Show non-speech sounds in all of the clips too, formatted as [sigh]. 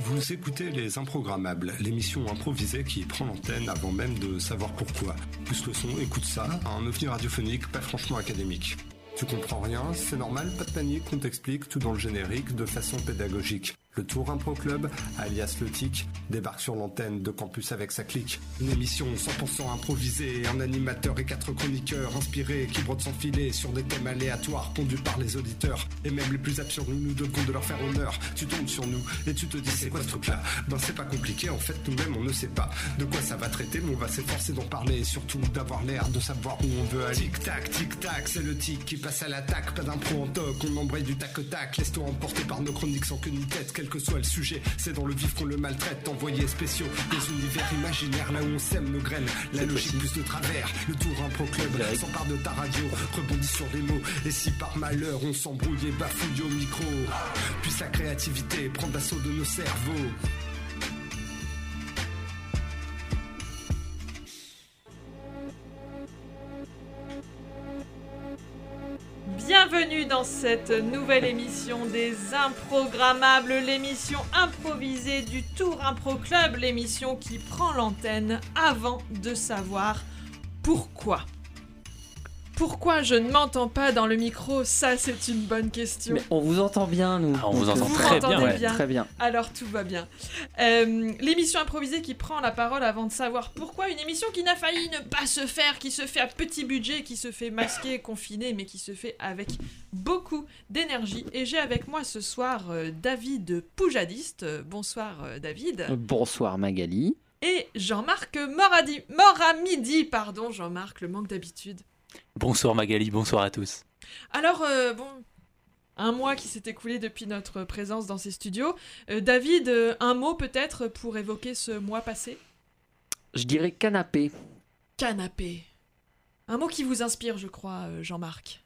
Vous écoutez Les Improgrammables, l'émission improvisée qui prend l'antenne avant même de savoir pourquoi. Plus le son, écoute ça, un ovni radiophonique pas franchement académique. Tu comprends rien, c'est normal, pas de panique, on t'explique tout dans le générique de façon pédagogique. Le Tour Impro Club, alias Le Tic, débarque sur l'antenne de campus avec sa clique. Une émission 100% improvisée, un animateur et quatre chroniqueurs inspirés qui brodent sans filet sur des thèmes aléatoires pondus par les auditeurs. Et même les plus absurdes, nous devons de leur faire honneur. Tu tombes sur nous et tu te dis c'est quoi ce truc-là? Ben c'est pas compliqué, en fait nous-mêmes on ne sait pas de quoi ça va traiter, mais on va s'efforcer d'en parler et surtout d'avoir l'air de savoir où on veut aller. Tic-tac, tic-tac, c'est le tic qui passe à l'attaque, pas d'impro en toc, on embraye du tac-tac, laisse-toi emporter par nos chroniques sans queue ni tête, quel que soit le sujet, c'est dans le vif qu'on le maltraite, envoyés spéciaux, des univers imaginaires là où on sème nos graines, la logique plus de travers, le tour impro club. S'empare de ta radio, rebondit sur des mots, et si par malheur on s'embrouille et bafouille au micro, puisse la créativité prendre l'assaut de nos cerveaux. Bienvenue dans cette nouvelle émission des Improgrammables, l'émission improvisée du Tour Impro Club, l'émission qui prend l'antenne avant de savoir pourquoi. Pourquoi je ne m'entends pas dans le micro? Ça, c'est une bonne question. Mais on vous entend bien, nous. Ah, on vous entend euh, Vous très bien, m'entendez ouais. bien Très bien. Alors tout va bien. Euh, l'émission improvisée qui prend la parole avant de savoir pourquoi une émission qui n'a failli ne pas se faire, qui se fait à petit budget, qui se fait masquer, confiné, mais qui se fait avec beaucoup d'énergie. Et j'ai avec moi ce soir euh, David Poujadiste. Bonsoir euh, David. Bonsoir Magali. Et Jean-Marc Moradi... Moramidi, pardon Jean-Marc, le manque d'habitude. Bonsoir Magali, bonsoir à tous. Alors, euh, bon, un mois qui s'est écoulé depuis notre présence dans ces studios. Euh, David, euh, un mot peut-être pour évoquer ce mois passé? Je dirais canapé. Canapé. Un mot qui vous inspire, je crois, Jean-Marc.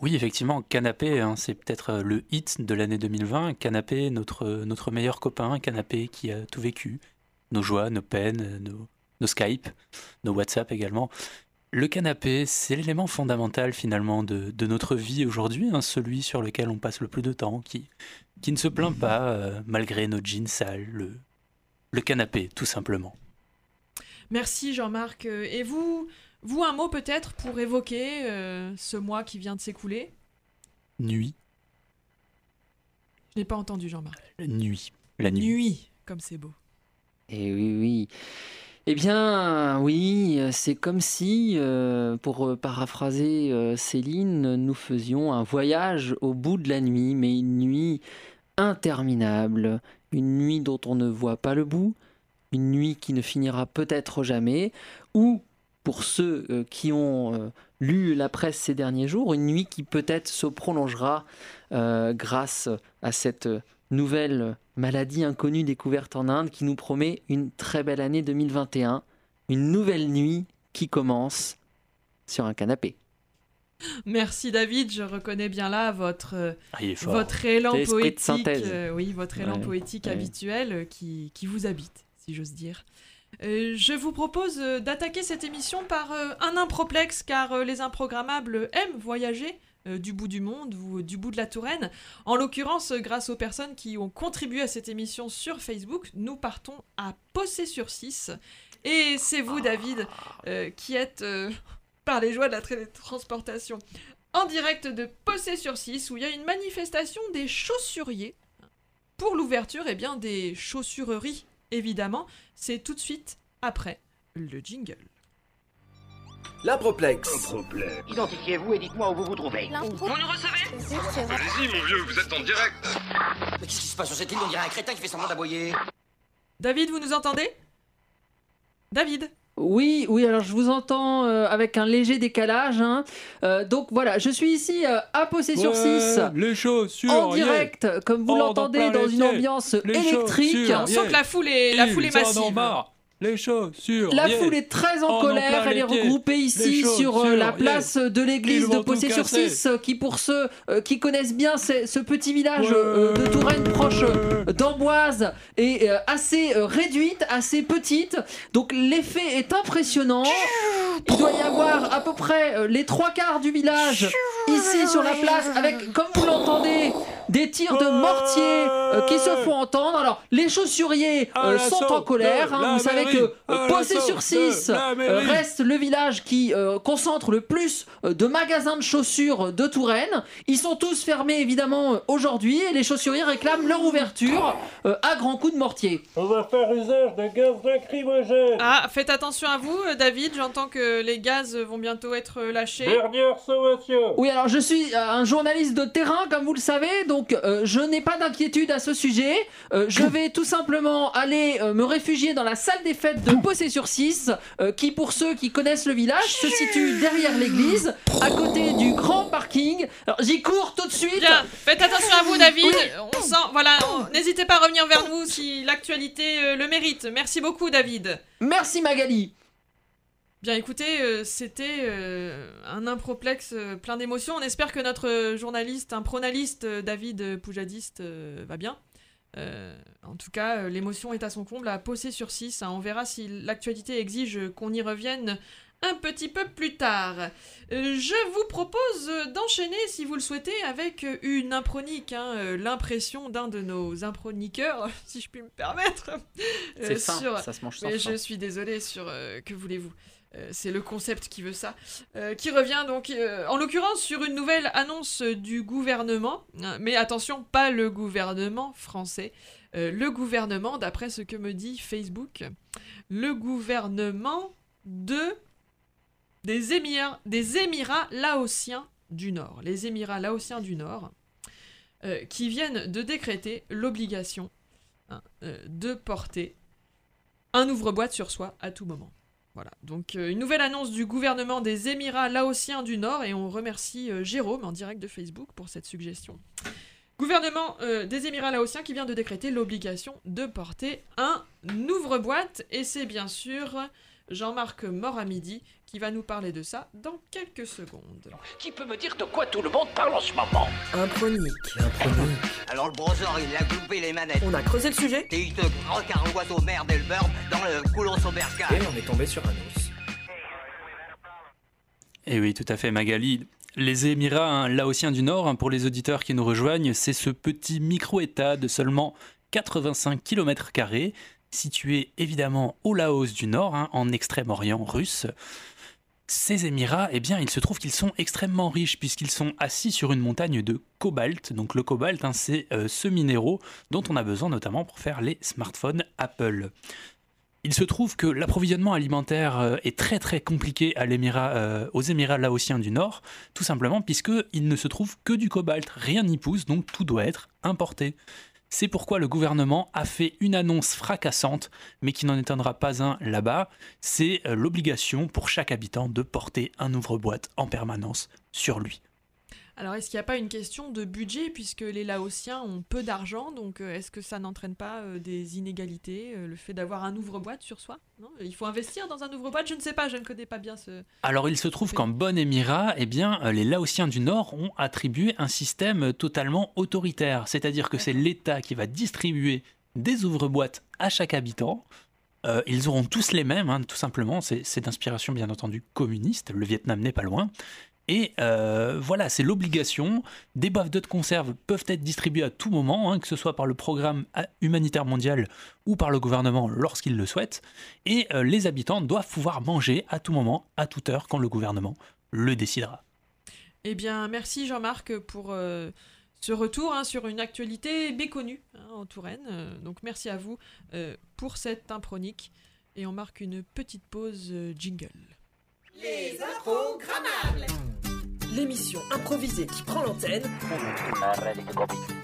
Oui, effectivement, Canapé, hein, c'est peut-être le hit de l'année 2020. Canapé, notre, notre meilleur copain, Canapé qui a tout vécu. Nos joies, nos peines, nos, nos Skype, nos WhatsApp également. Le canapé, c'est l'élément fondamental finalement de, de notre vie aujourd'hui, hein, celui sur lequel on passe le plus de temps, qui, qui ne se plaint pas euh, malgré nos jeans sales. Le, le canapé, tout simplement. Merci Jean-Marc. Euh, Et vous, vous un mot peut-être pour évoquer euh, ce mois qui vient de s'écouler? Nuit, Je n'ai pas entendu Jean-Marc. nuit, la nuit. Nuit, comme c'est beau. Et oui, oui. Eh bien, oui, c'est comme si, euh, pour euh, paraphraser euh, Céline, nous faisions un voyage au bout de la nuit, mais une nuit interminable, une nuit dont on ne voit pas le bout, une nuit qui ne finira peut-être jamais, ou, pour ceux qui ont lu la presse ces derniers jours, une nuit qui peut-être se prolongera grâce à cette nouvelle maladie inconnue découverte en Inde qui nous promet une très belle année 2021, une nouvelle nuit qui commence sur un canapé. Merci David, je reconnais bien là votre, Ah, votre élan poétique, synthèse. euh, oui, votre élan Ouais, poétique ouais. habituel euh, qui, qui vous habite, si j'ose dire. Euh, je vous propose d'attaquer cette émission par euh, un improplexe, car euh, les improgrammables aiment voyager euh, du bout du monde ou du bout de la Touraine. En l'occurrence, euh, grâce aux personnes qui ont contribué à cette émission sur Facebook, nous partons à Possé-sur-Six. Et c'est vous, David, euh, qui êtes euh, [laughs] par les joies de la télétransportation en direct de Possé-sur-Six, où il y a une manifestation des chaussuriers. Pour l'ouverture, eh bien, des chaussureries, évidemment. C'est tout de suite après le jingle. L'improplexe. Identifiez-vous et dites-moi où vous vous trouvez. Allez-y, mon vieux, vous êtes en direct. Mais qu'est-ce qui se passe sur cette île On dirait un crétin qui fait semblant d'aboyer. David, vous nous entendez? David Oui, oui, alors je vous entends euh, avec un léger décalage. hein. Euh, donc voilà, je suis ici euh, à Possé-sur 6. Les chaussures, En direct, comme vous Oh, dans l'entendez, plein dans les une pieds. ambiance Les électrique. chaussures. On sent que la foule est, la foule est massive. Les chaussures. La foule est très en En colère, elle est regroupée ici sur euh, chaussures, la yeah. place de l'église de Possé-sur-Six, casser. qui pour ceux euh, qui connaissent bien ce, ce petit village Ouais. euh, de Touraine proche euh, d'Amboise est euh, assez euh, réduite, assez petite, donc l'effet est impressionnant. Il doit y avoir à peu près euh, les trois quarts du village ici sur la place avec, comme vous l'entendez, des tirs de mortier qui se font entendre. Alors, les chaussuriers sont en colère. Hein. Vous savez que Possé sur 6 reste le village qui concentre le plus de magasins de chaussures de Touraine. Ils sont tous fermés évidemment aujourd'hui et les chaussuriers réclament leur ouverture à grands coups de mortier. On va faire usage de gaz lacrymogène. Ah, faites attention à vous, David. J'entends que les gaz vont bientôt être lâchés. Dernière sommation. Oui, alors je suis un journaliste de terrain, comme vous le savez, donc je n'ai pas d'inquiétude à ce sujet. je vais tout simplement aller me réfugier dans la salle des fêtes de Possé sur 6, qui pour ceux qui connaissent le village se situe derrière l'église, à côté du grand parking. Alors j'y cours tout de suite. Bien, faites attention à vous, David. On sent, voilà, n'hésitez pas à revenir vers nous si l'actualité le mérite. Merci beaucoup, David. Merci, Magali. Bien écoutez, c'était un improplexe plein d'émotions. On espère que notre journaliste, un pronaliste, David Poujadiste, va bien. en tout cas, l'émotion est à son comble à Possé sur 6. Hein. On verra si l'actualité exige qu'on y revienne un petit peu plus tard. je vous propose d'enchaîner, si vous le souhaitez, avec une impronique, hein, l'impression d'un de nos improniqueurs, [laughs] si je puis me permettre. C'est ça, ça se mange sans Mais je suis désolée sur... que voulez-vous c'est le concept qui veut ça, qui revient donc en l'occurrence sur une nouvelle annonce du gouvernement, mais attention, pas le gouvernement français, le gouvernement, d'après ce que me dit Facebook, le gouvernement de des Émirats, laotiens du Nord, les Émirats laotiens du Nord, euh, qui viennent de décréter l'obligation hein, euh, de porter un ouvre-boîte sur soi à tout moment. Voilà, donc euh, une nouvelle annonce du gouvernement des Émirats laotiens du Nord, et on remercie Jérôme en direct de Facebook pour cette suggestion. Gouvernement des Émirats laotiens qui vient de décréter l'obligation de porter un ouvre-boîte, et c'est bien sûr Jean-Marc Moramidi qui va nous parler de ça dans quelques secondes. Qui peut me dire de quoi tout le monde parle en ce moment? Un chronique. Alors le browser, il a gloupé les manettes. On a creusé le sujet Et il te croque un oiseau merde et le beurre dans le coulon soberca. Et on est tombé sur un os. Et eh oui, tout à fait, Magali. Les Émirats hein, laotiens du Nord, hein, pour les auditeurs qui nous rejoignent, c'est ce petit micro-État de seulement 85 km, situé évidemment au Laos du Nord, hein, en Extrême-Orient russe. Ces Émirats, eh bien, il se trouve qu'ils sont extrêmement riches puisqu'ils sont assis sur une montagne de cobalt. Donc le cobalt, hein, c'est euh, ce minéraux dont on a besoin notamment pour faire les smartphones Apple. Il se trouve que l'approvisionnement alimentaire euh, est très très compliqué euh, aux Émirats laotiens du Nord, tout simplement puisqu'il ne se trouve que du cobalt, rien n'y pousse, donc tout doit être importé. C'est pourquoi le gouvernement a fait une annonce fracassante, mais qui n'en étonnera pas un là-bas. C'est euh, l'obligation pour chaque habitant de porter un ouvre-boîte en permanence sur lui. Alors, est-ce qu'il n'y a pas une question de budget, puisque les Laotiens ont peu d'argent, donc euh, est-ce que ça n'entraîne pas euh, des inégalités, euh, le fait d'avoir un ouvre-boîte sur soi? Non? Il faut investir dans un ouvre-boîte? Je ne sais pas, je ne connais pas bien ce... Alors, il se trouve qu'en Bon Émirat, eh bien, les Laotiens du Nord ont attribué un système totalement autoritaire, c'est-à-dire que c'est l'État qui va distribuer des ouvre-boîtes à chaque habitant. ils auront tous les mêmes, hein, tout simplement. C'est d'inspiration, bien entendu, communiste. Le Vietnam n'est pas loin. Et euh, voilà, c'est l'obligation. Des boîtes de conserve peuvent être distribuées à tout moment, hein, que ce soit par le programme humanitaire mondial ou par le gouvernement lorsqu'il le souhaite. Et euh, les habitants doivent pouvoir manger à tout moment, à toute heure, quand le gouvernement le décidera. Eh bien, merci Jean-Marc pour euh, ce retour hein, sur une actualité méconnue hein, en Touraine. donc merci à vous pour cette impronique. Et on marque une petite pause jingle. Les improgrammables L'émission improvisée qui prend l'antenne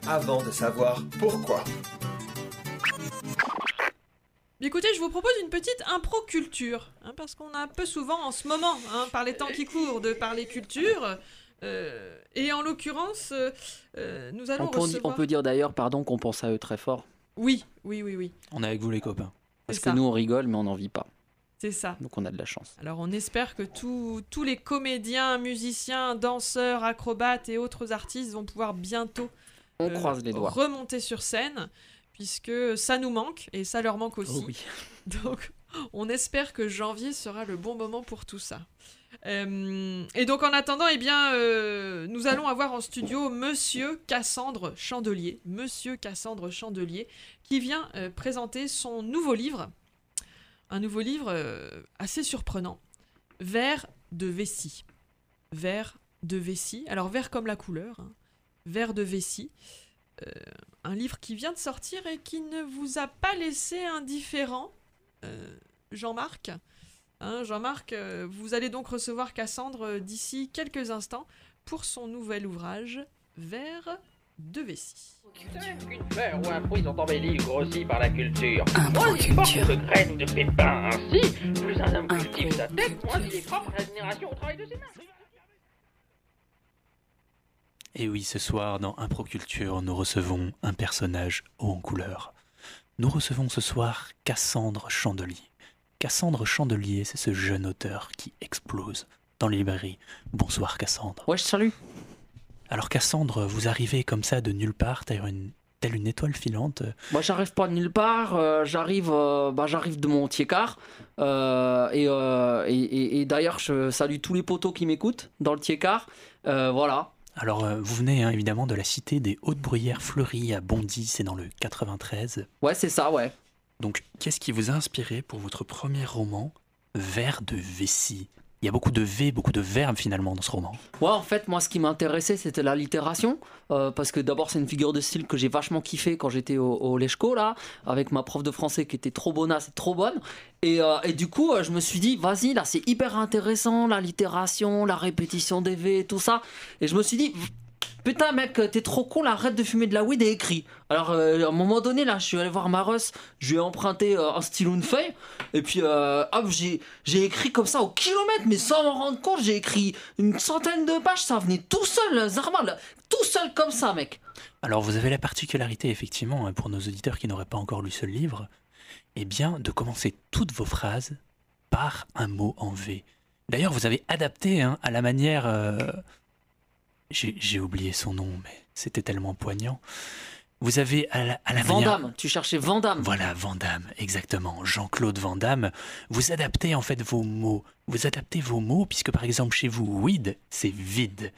avant de savoir pourquoi. Écoutez, je vous propose une petite impro-culture, hein, parce qu'on a peu souvent en ce moment, hein, par les temps qui courent, de parler culture. Euh, et en l'occurrence, euh, euh, nous allons on peut, recevoir... on peut dire d'ailleurs, pardon, qu'on pense à eux très fort. Oui, oui, oui, oui. On est avec vous les copains. Parce que nous on rigole, mais on n'en vit pas. C'est ça. Donc on a de la chance. Alors on espère que tous les comédiens, musiciens, danseurs, acrobates et autres artistes vont pouvoir bientôt on croise les doigts. remonter sur scène, puisque ça nous manque et ça leur manque aussi. Oh oui. [laughs] Donc on espère que janvier sera le bon moment pour tout ça. Euh, et donc en attendant, eh bien, euh, nous allons avoir en studio Monsieur Cassandre Chandelier, Monsieur Cassandre Chandelier, qui vient euh, présenter son nouveau livre, un nouveau livre assez surprenant, Vert de vessie, Vert de vessie. Alors vert comme la couleur, hein. Vert de vessie. un livre qui vient de sortir et qui ne vous a pas laissé indifférent, Jean-Marc. Hein, Jean-Marc, euh, vous allez donc recevoir Cassandre euh, d'ici quelques instants pour son nouvel ouvrage Vers de vessie. Qu'une fleur ou un fruit sont embellis ou grossis par la culture. Moins il porte de graines de pépins ainsi, plus un homme cultive sa tête, moins il est propre à la génération au travail de ses mains. Et oui, ce soir, dans Improculture, nous recevons un personnage haut en couleur. Nous recevons ce soir Cassandre Chandelier. Cassandre Chandelier, c'est ce jeune auteur qui explose dans les librairies. Bonsoir Cassandre. Ouais, salut. Alors Cassandre, vous arrivez comme ça de nulle part, telle une, telle une étoile filante. Moi, j'arrive pas de nulle part. Euh, j'arrive, euh, bah, j'arrive de mon tiécar. Euh, et, et, d'ailleurs, je salue tous les poteaux qui m'écoutent dans le tiécar. voilà. Alors, vous venez hein, évidemment de la cité des Hautes Bruyères Fleuries à Bondy, c'est dans le 93. Ouais, c'est ça, ouais. Donc, qu'est-ce qui vous a inspiré pour votre premier roman, Vers de vessie? Il y a beaucoup de V, beaucoup de verbes finalement dans ce roman. Ouais, en fait, moi, ce qui m'intéressait, c'était la littération. Euh, parce que d'abord, c'est une figure de style que j'ai vachement kiffé quand j'étais au, au là, avec ma prof de français qui était trop bonasse et trop bonne. Et, euh, du coup, euh, je me suis dit, vas-y, là, c'est hyper intéressant, la littération, la répétition des V, tout ça. Et je me suis dit, Putain, mec, t'es trop con, là, arrête de fumer de la weed et écris. Alors, euh, à un moment donné, là, je suis allé voir Maros, je lui ai emprunté euh, un stylo, une feuille, et puis, euh, hop, j'ai, écrit comme ça au kilomètre, mais sans m'en rendre compte, j'ai écrit une centaine de pages, ça venait tout seul, Zarma, tout seul comme ça, mec. Alors, vous avez la particularité, effectivement, hein, pour nos auditeurs qui n'auraient pas encore lu ce livre, eh bien, de commencer toutes vos phrases par un mot en V. D'ailleurs, vous avez adapté hein, à la manière j'ai oublié son nom, mais c'était tellement poignant. Vous avez à la, à tu cherchais Vandamme. Voilà, Vandamme, exactement. Jean-Claude Vandamme. Vous adaptez en fait vos mots. Vous adaptez vos mots, puisque par exemple chez vous, weed, c'est vide.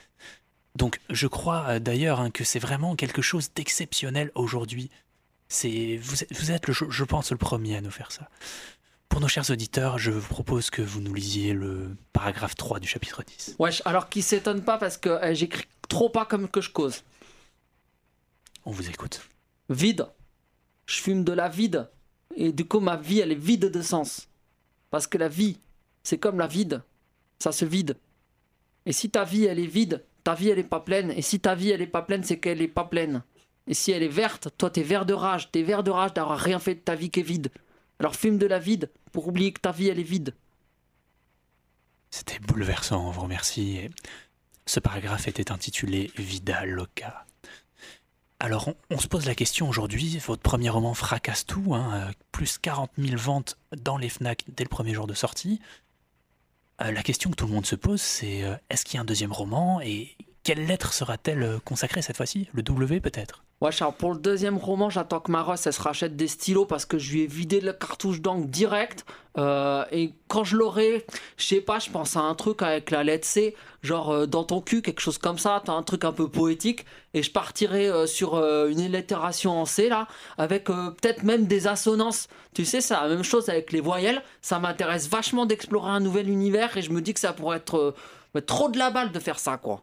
Donc je crois euh, d'ailleurs hein, que c'est vraiment quelque chose d'exceptionnel aujourd'hui. C'est vous, vous, êtes, le, je pense, le premier à nous faire ça. Pour nos chers auditeurs, je vous propose que vous nous lisiez le paragraphe 3 du chapitre 10. Wesh, alors qui s'étonne pas parce que euh, j'écris trop pas comme que je cause. On vous écoute. Vide. Je fume de la vide. Et du coup, ma vie, elle est vide de sens. Parce que la vie, c'est comme la vide. Ça se vide. Et si ta vie, elle est vide, ta vie, elle est pas pleine. Et si ta vie, elle est pas pleine, c'est qu'elle est pas pleine. Et si elle est verte, toi, t'es vert de rage. T'es vert de rage d'avoir rien fait de ta vie qui est vide. Alors fume de la vide pour oublier que ta vie elle est vide. C'était bouleversant, on vous remercie. Ce paragraphe était intitulé Vida Loca. Alors on, se pose la question aujourd'hui, votre premier roman fracasse tout, hein, euh, plus 40 000 ventes dans les FNAC dès le premier jour de sortie. Euh, la question que tout le monde se pose, c'est euh, est-ce qu'il y a un deuxième roman quelle lettre sera-t-elle consacrée cette fois-ci? Le W peut-être? Ouais, pour le deuxième roman, j'attends que Maros elle se rachète des stylos parce que je lui ai vidé la cartouche d'encre direct. Euh, et quand je l'aurai, je sais pas, je pense à un truc avec la lettre C, genre euh, dans ton cul, quelque chose comme ça, t'as un truc un peu poétique. Et je partirai euh, sur une allitération en C là, avec peut-être même des assonances. Tu sais, c'est la même chose avec les voyelles. Ça m'intéresse vachement d'explorer un nouvel univers et je me dis que ça pourrait être trop de la balle de faire ça quoi.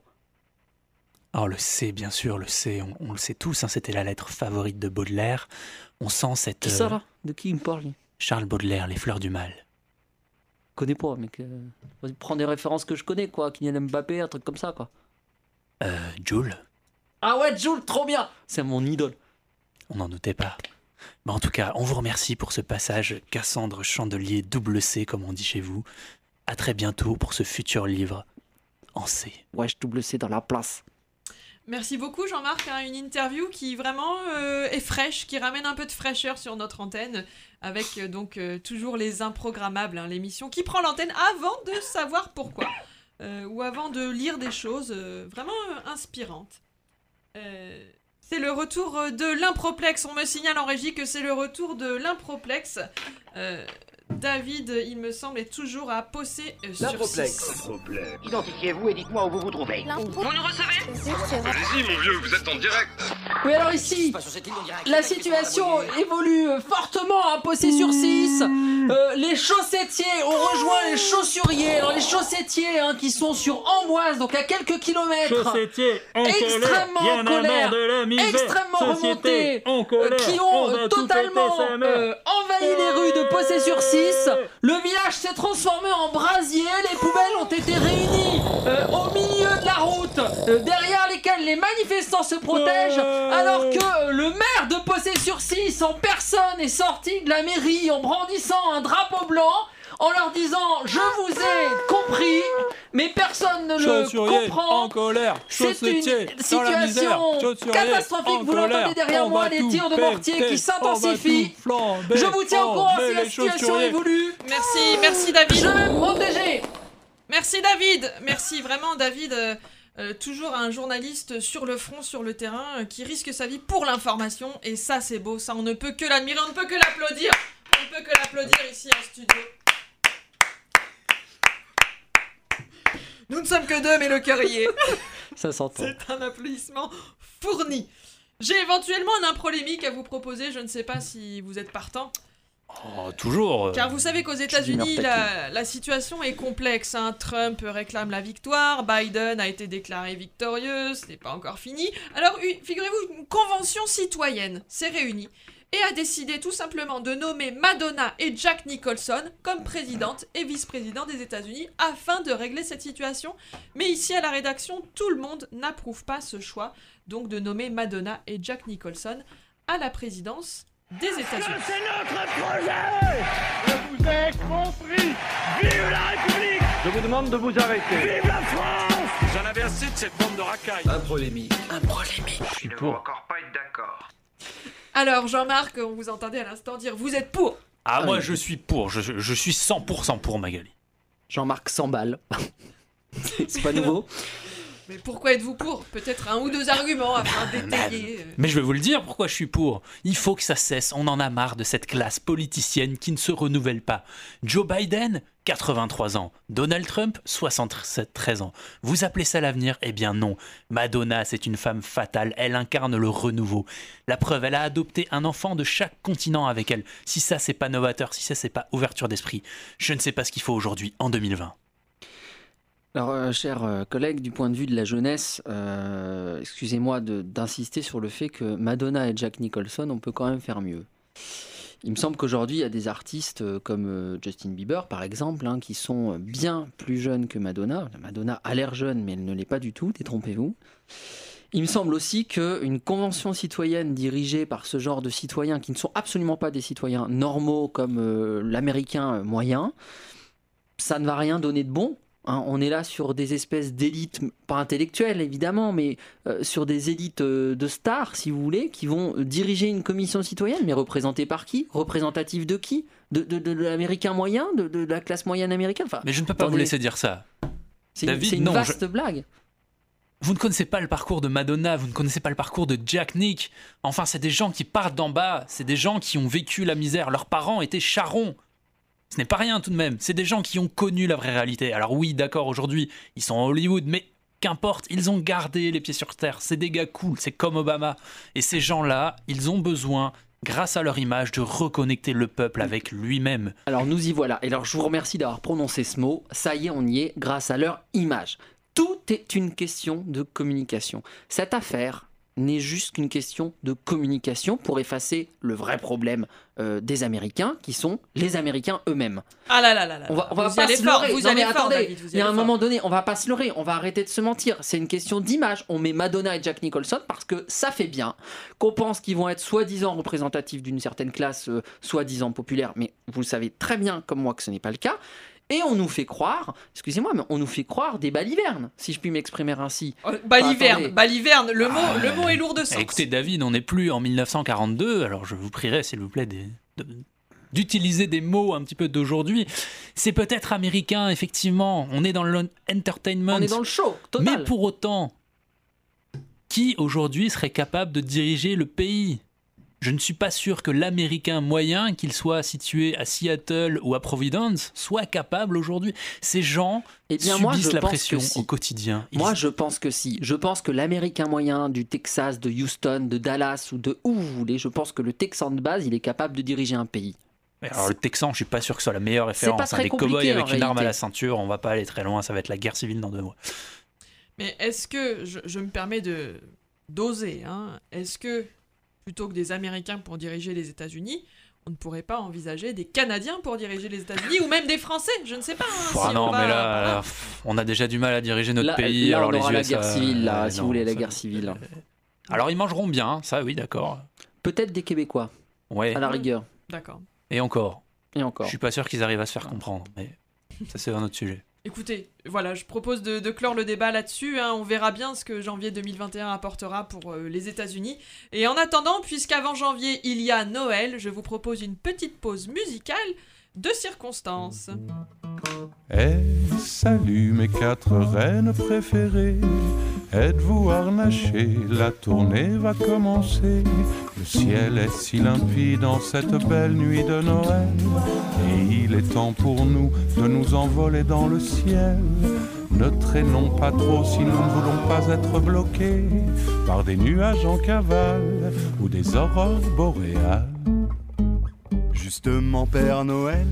Alors le C, bien sûr, le C, on, le sait tous, hein, c'était la lettre favorite de Baudelaire. On sent cette... Qui ça là? De qui il me parle? Charles Baudelaire, Les Fleurs du Mal. Je connais pas, mec. prends des références que je connais, quoi. Kylian Mbappé, un truc comme ça, quoi. Euh, Jules Ah ouais, Jules, trop bien C'est mon idole. On n'en doutait pas. Mais en tout cas, on vous remercie pour ce passage Cassandre Chandelier double C, comme on dit chez vous. À très bientôt pour ce futur livre en C. Ouais, je double C dans la place. Merci beaucoup Jean-Marc, hein, une interview qui vraiment euh, est fraîche, qui ramène un peu de fraîcheur sur notre antenne, avec euh, donc euh, toujours les improgrammables, hein, l'émission qui prend l'antenne avant de savoir pourquoi, ou avant de lire des choses vraiment inspirantes. c'est le retour de l'improplexe, on me signale en régie que c'est le retour de l'improplexe David, il me semble, est toujours à posser euh, sur 6. Identifiez-vous et dites-moi où vous vous trouvez. Vous nous recevez? Allez-y, mon vieux, vous êtes en direct. Oui, alors ici, la situation évolue fortement à Possé sur 6. Euh, les chaussettiers ont rejoint les chaussuriers. Alors les chaussettiers hein, qui sont sur Amboise, donc à quelques kilomètres. Chaussetiers en extrêmement colère, en colère, marre de la misère. extrêmement remontés, en euh, colère, qui ont on euh, totalement euh, envahi les rues de Possé sur 6. Le village s'est transformé en brasier. Les poubelles ont été réunies euh, au milieu de la route, euh, derrière lesquelles les manifestants se protègent, alors que euh, le maire de Possé sur 6 en personne est sorti de la mairie en brandissant un drapeau blanc. En leur disant je vous ai compris, mais personne ne le comprend. en colère, C'est une situation catastrophique. Vous l'entendez derrière moi, les tirs de mortier qui s'intensifient. Je vous tiens au courant on si la situation évolue. Merci, merci David. Je vais me protéger. Merci David, merci vraiment David. euh, euh, toujours un journaliste sur le front, sur le terrain, euh, qui risque sa vie pour l'information. Et ça, c'est beau, ça, on ne peut que l'admirer, on ne peut que l'applaudir. On ne peut que l'applaudir ici en studio. Nous ne sommes que deux, mais le cœur y est. [laughs] Ça s'entend. C'est un applaudissement fourni. J'ai éventuellement un improlémique à vous proposer, je ne sais pas si vous êtes partant. Oh, toujours. euh, Car vous savez qu'aux États-Unis, la, la situation est complexe. hein. Trump réclame la victoire, Biden a été déclaré victorieux, ce n'est pas encore fini. Alors, figurez-vous, une convention citoyenne s'est réunie et a décidé tout simplement de nommer Madonna et Jack Nicholson comme présidente et vice-président des États-Unis afin de régler cette situation. Mais ici à la rédaction, tout le monde n'approuve pas ce choix, donc de nommer Madonna et Jack Nicholson à la présidence des États-Unis. C'est notre projet Je vous ai compris Vive la République Je vous demande de vous arrêter. Vive la France J'en avais assez de cette bande de racailles. Un prolémique. Un prolémique. Je suis pour. encore pas être d'accord. Alors Jean-Marc, on vous entendait à l'instant dire vous êtes pour. Ah, moi oui. je suis pour, je, je- je suis 100% pour Magali. Jean-Marc 100 balles. [laughs] C'est pas nouveau. Mais pourquoi êtes-vous pour Peut-être un ou deux arguments afin d'étayer. euh, Mais je vais vous le dire pourquoi je suis pour. Il faut que ça cesse, on en a marre de cette classe politicienne qui ne se renouvelle pas. Joe Biden, 83 ans. Donald Trump, 73 ans. Vous appelez ça l'avenir? Eh bien non. Madonna, c'est une femme fatale, elle incarne le renouveau. La preuve, elle a adopté un enfant de chaque continent avec elle. Si ça, c'est pas novateur, si ça, c'est pas ouverture d'esprit, je ne sais pas ce qu'il faut aujourd'hui, en 2020. Alors, euh, chers euh, collègues, du point de vue de la jeunesse, euh, excusez-moi d'insister sur le fait que Madonna et Jack Nicholson, on peut quand même faire mieux. Il me semble qu'aujourd'hui, il y a des artistes euh, comme euh, Justin Bieber, par exemple, hein, qui sont bien plus jeunes que Madonna. Madonna a l'air jeune, mais elle ne l'est pas du tout, détrompez-vous. Il me semble aussi qu'une convention citoyenne dirigée par ce genre de citoyens qui ne sont absolument pas des citoyens normaux comme l'américain moyen, ça ne va rien donner de bon. Hein. on est là sur des espèces d'élites, pas intellectuelles évidemment, mais euh, sur des élites euh, de stars, si vous voulez, qui vont diriger une commission citoyenne, mais représentée par qui? Représentative de qui? De, de- de l'américain moyen? De, de la classe moyenne américaine? Enfin, Mais je ne peux pas vous laisser dire ça. C'est une, non, vaste blague. Vous ne connaissez pas le parcours de Madonna, vous ne connaissez pas le parcours de Jack Nick. Enfin, c'est des gens qui partent d'en bas, c'est des gens qui ont vécu la misère. Leurs parents étaient charrons. Ce n'est pas rien tout de même. C'est des gens qui ont connu la vraie réalité. Alors oui, d'accord, aujourd'hui, ils sont à Hollywood, mais qu'importe, ils ont gardé les pieds sur terre. C'est des gars cool, c'est comme Obama. Et ces gens-là, ils ont besoin, grâce à leur image, de reconnecter le peuple avec lui-même. Alors nous y voilà. Et alors je vous remercie d'avoir prononcé ce mot. Ça y est, on y est grâce à leur image. Tout est une question de communication. Cette affaire n'est juste qu'une question de communication pour effacer le vrai problème euh, des Américains, qui sont les Américains eux-mêmes. Ah là là là là. On va, on va vous pas allez se fort, leurrer. vous Non, allez mais fort, attendez, il y a un fort. moment donné, on va pas se leurrer, on va arrêter de se mentir. C'est une question d'image. On met Madonna et Jack Nicholson parce que ça fait bien qu'on pense qu'ils vont être soi-disant représentatifs d'une certaine classe, euh, soi-disant populaire, mais vous le savez très bien comme moi que ce n'est pas le cas. Et on nous fait croire, excusez-moi, mais on nous fait croire des balivernes, si je puis m'exprimer ainsi. Oh, Baliverne, baliverne, le mot, le mot est lourd de sens. Écoutez, David, on n'est plus en 1942, alors je vous prierai, s'il vous plaît, des- de- d'utiliser des mots un petit peu d'aujourd'hui. C'est peut-être américain, effectivement. On est dans l'entertainment. On est dans le show, total. Mais pour autant, qui aujourd'hui serait capable de diriger le pays? Je ne suis pas sûr que l'Américain moyen, qu'il soit situé à Seattle ou à Providence, soit capable aujourd'hui. Ces gens Eh bien, subissent moi, je la pense pression que si. au quotidien. Ils- Moi, je pense que si. Je pense que l'Américain moyen du Texas, de Houston, de Dallas ou de où vous voulez, je pense que le Texan de base, il est capable de diriger un pays. Alors le Texan, je suis pas sûr que ce soit la meilleure pas référence. hein. très Des compliqué, cow-boys avec une arme à la ceinture, on va pas aller très loin, ça va être la guerre civile dans deux mois. Mais est-ce que, je, je me permets de d'oser, hein, est-ce que plutôt que des Américains pour diriger les États-Unis, on ne pourrait pas envisager des Canadiens pour diriger les États-Unis ou même des Français Je ne sais pas. hein, Ah si non, on va- mais là, voilà. là, pff, on a déjà du mal à diriger notre Là, pays. là, alors on les aura la guerre civile, là, euh, si non, vous voulez, la ça- guerre civile. Alors ils mangeront bien, ça oui, d'accord. Peut-être des Québécois, Ouais. à la rigueur. D'accord. Et encore. Et encore. Je suis pas sûr qu'ils arrivent à se faire comprendre, mais ça c'est un autre sujet. Écoutez, voilà, je propose de, clore le débat là-dessus. hein. On verra bien ce que janvier 2021 apportera pour euh, les États-Unis. Et en attendant, puisqu'avant janvier il y a Noël, je vous propose une petite pause musicale de circonstance. Eh, salut mes quatre reines préférées. Êtes-vous harnachées La tournée va commencer. Le ciel est si limpide en cette belle nuit de Noël. Et il est temps pour nous de nous envoler dans le ciel. Ne traînons pas trop si nous ne voulons pas être bloqués par des nuages en cavale ou des aurores boréales. Justement, Père Noël,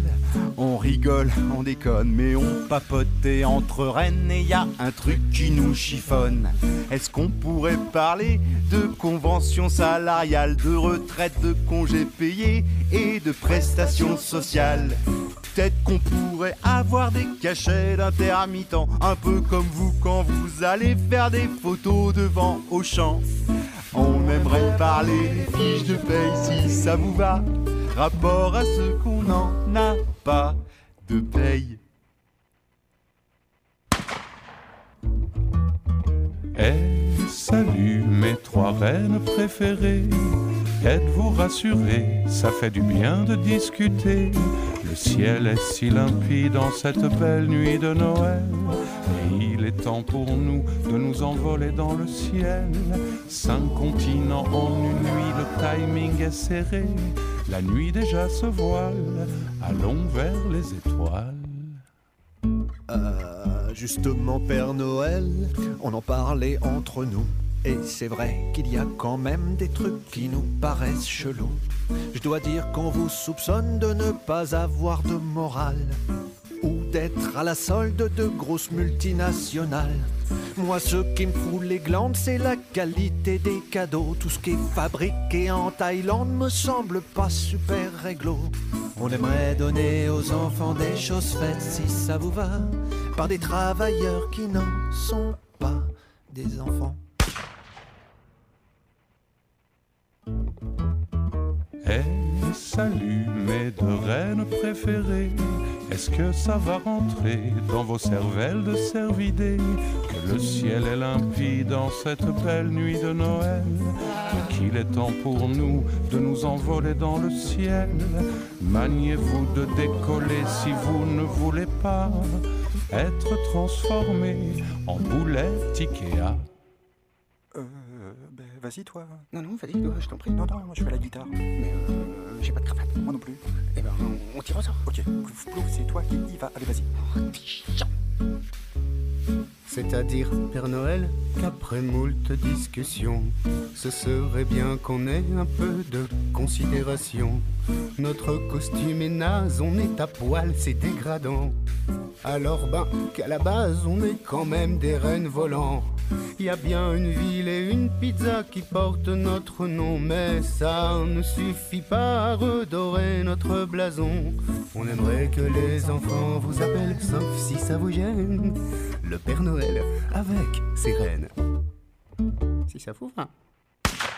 on rigole, on déconne, mais on papotait entre reines et y a un truc qui nous chiffonne. Est-ce qu'on pourrait parler de conventions salariales, de retraite, de congés payés et de prestations sociales? Peut-être qu'on pourrait avoir des cachets d'intermittents, un peu comme vous quand vous allez faire des photos devant Auchan. On aimerait parler des fiches de paye si ça vous va, rapport à ce qu'on n'en a pas de paye. Eh, salut mes trois reines préférées. Êtes-vous rassurés Ça fait du bien de discuter. Le ciel est si limpide en cette belle nuit de Noël. Et il est temps pour nous de nous envoler dans le ciel. Cinq continents en une nuit, le timing est serré. La nuit déjà se voile. Allons vers les étoiles. Euh, justement, Père Noël, on en parlait entre nous. Et c'est vrai qu'il y a quand même des trucs qui nous paraissent chelous. Je dois dire qu'on vous soupçonne de ne pas avoir de morale. D'être à la solde de grosses multinationales. Moi, ce qui me fout les glandes, c'est la qualité des cadeaux. Tout ce qui est fabriqué en Thaïlande me semble pas super réglo. On aimerait donner aux enfants des choses faites, si ça vous va, par des travailleurs qui n'en sont pas des enfants. Eh, salut mes deux reines préférées. Est-ce que ça va rentrer dans vos cervelles de cervidés Que le ciel est limpide en cette belle nuit de Noël? Et qu'il est temps pour nous de nous envoler dans le ciel Maniez-vous de décoller si vous ne voulez pas Être transformé en boulette Ikea? Euh, ben, vas-y toi. Non, non, vas-y, toi, je t'en prie. Non, non, moi je fais la guitare. Mais euh, j'ai pas de cravate, moi non plus. Eh ben, on, on tire au sort. Ok, plouf, plouf, c'est toi qui y vas. Allez, vas-y. C'est-à-dire, Père Noël, qu'après moult discussions, ce serait bien qu'on ait un peu de considération. Notre costume est naze, on est à poil, c'est dégradant. Alors ben, qu'à la base, on est quand même des reines volants. Y a bien une ville et une pizza qui portent notre nom, mais ça ne suffit pas à redorer notre blason. On aimerait que les enfants vous appellent, sauf si ça vous gêne, le Père Noël avec ses reines. Si ça vous va.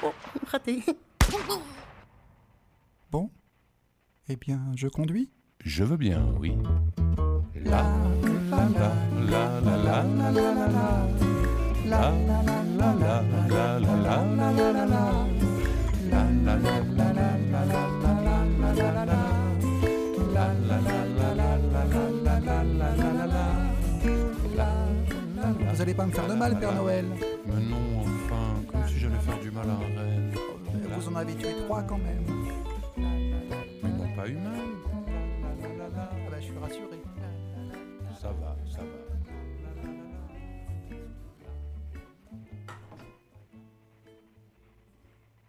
Oh, raté. Bon. Eh bien, je conduis Je veux bien, oui. La la la la la la la la la la. La la la la la la la la la la la. La allez pas me faire de mal, Père Noël Mais non, enfin, comme si j'allais faire du mal à un reine. Vous en avez tué trois quand même. Ils n'ont pas eu mal. Ah bah, je suis rassuré. Ça va, ça va.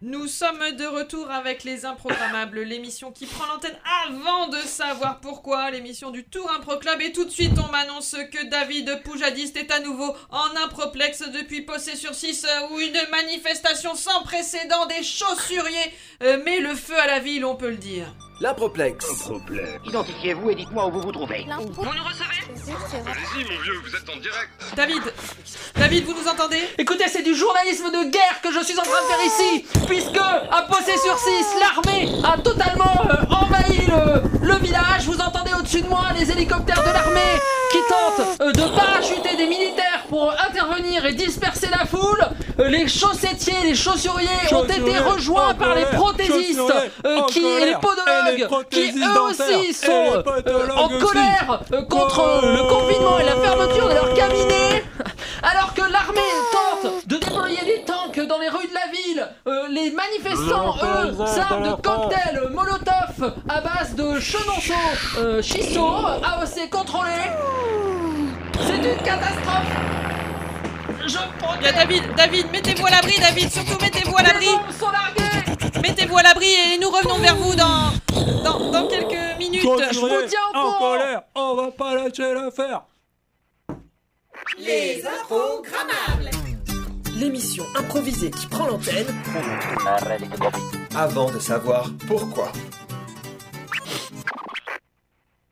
Nous sommes de retour avec les Improgrammables, l'émission qui prend l'antenne avant de savoir pourquoi, l'émission du Tour Impro Club. Et tout de suite, on m'annonce que David Poujadiste est à nouveau en improplexe depuis Possé sur 6, où une manifestation sans précédent des chaussuriers euh, met le feu à la ville, on peut le dire. L'improplexe. Identifiez-vous et dites-moi où vous vous trouvez. Vous nous recevez? Allez-y, mon vieux, vous êtes en direct. David David, vous nous entendez? Écoutez, c'est du journalisme de guerre que je suis en train de faire ici, puisque à Possé sur 6, l'armée a totalement euh, envahi le, le village. Vous entendez au-dessus de moi les hélicoptères de l'armée qui tentent euh, de parachuter des militaires pour euh, intervenir et disperser la foule. Euh, les chaussettiers, les chaussuriers ont été rejoints par les prothésistes euh, qui, et les colère, et les podologues qui eux aussi sont euh, en colère contre Oh. Le confinement et la fermeture de leur cabinet. Alors que l'armée tente de déployer des tanks dans les rues de la ville, euh, les manifestants, eux, s'arment de cocktails Molotov à base de chenonceau, euh, chisso, AOC contrôlé. C'est une catastrophe. Je Il y a David, David, mettez-vous à l'abri, David, surtout mettez-vous à l'abri. Mettez-vous à l'abri et nous revenons vers vous dans, dans, dans quelques minutes. Je vous tiens au En colère, on va pas lâcher l'affaire. Les Improgrammables. L'émission improvisée qui prend l'antenne [laughs] avant de savoir pourquoi.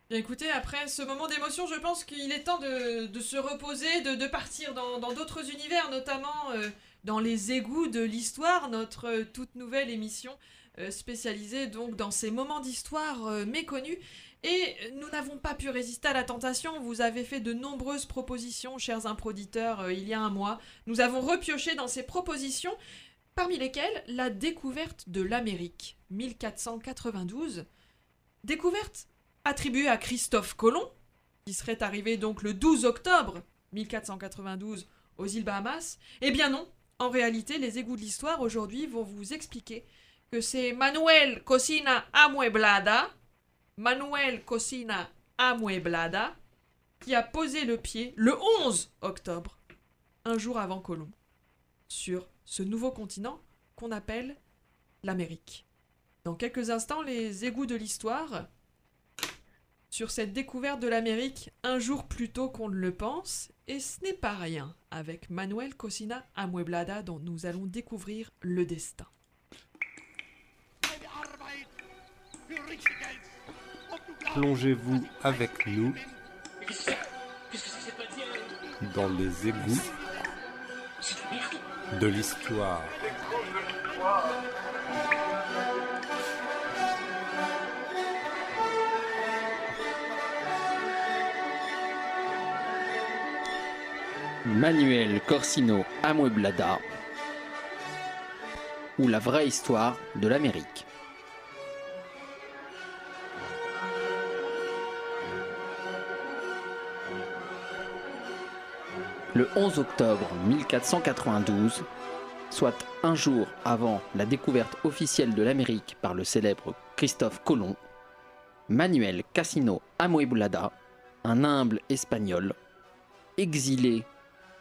Écoutez, après ce moment d'émotion, je pense qu'il est temps de, de se reposer, de, de partir dans dans d'autres univers, notamment euh, dans les égouts de l'histoire, notre euh, toute nouvelle émission euh, spécialisée donc dans ces moments d'histoire euh, méconnus. Et nous n'avons pas pu résister à la tentation. Vous avez fait de nombreuses propositions, chers improditeurs, il y a un mois. Nous avons repioché dans ces propositions, parmi lesquelles la découverte de l'Amérique, 1492. Découverte attribuée à Christophe Colomb, qui serait arrivé donc le 12 octobre 1492 aux îles Bahamas. Eh bien non, en réalité, les égouts de l'histoire aujourd'hui vont vous expliquer que c'est Manuel Cosina Amueblada, Manuel Cosina Amueblada, qui a posé le pied le 11 octobre, un jour avant Colomb, sur ce nouveau continent qu'on appelle l'Amérique. Dans quelques instants, les égouts de l'histoire sur cette découverte de l'Amérique un jour plus tôt qu'on ne le pense, et ce n'est pas rien avec Manuel Cosina Amueblada dont nous allons découvrir le destin. Plongez-vous avec nous dans les égouts de l'histoire. Manuel Corsino Amueblada ou la vraie histoire de l'Amérique. Le 11 octobre 1492, soit un jour avant la découverte officielle de l'Amérique par le célèbre Christophe Colomb, Manuel Casino Amueblada, un humble espagnol, exilé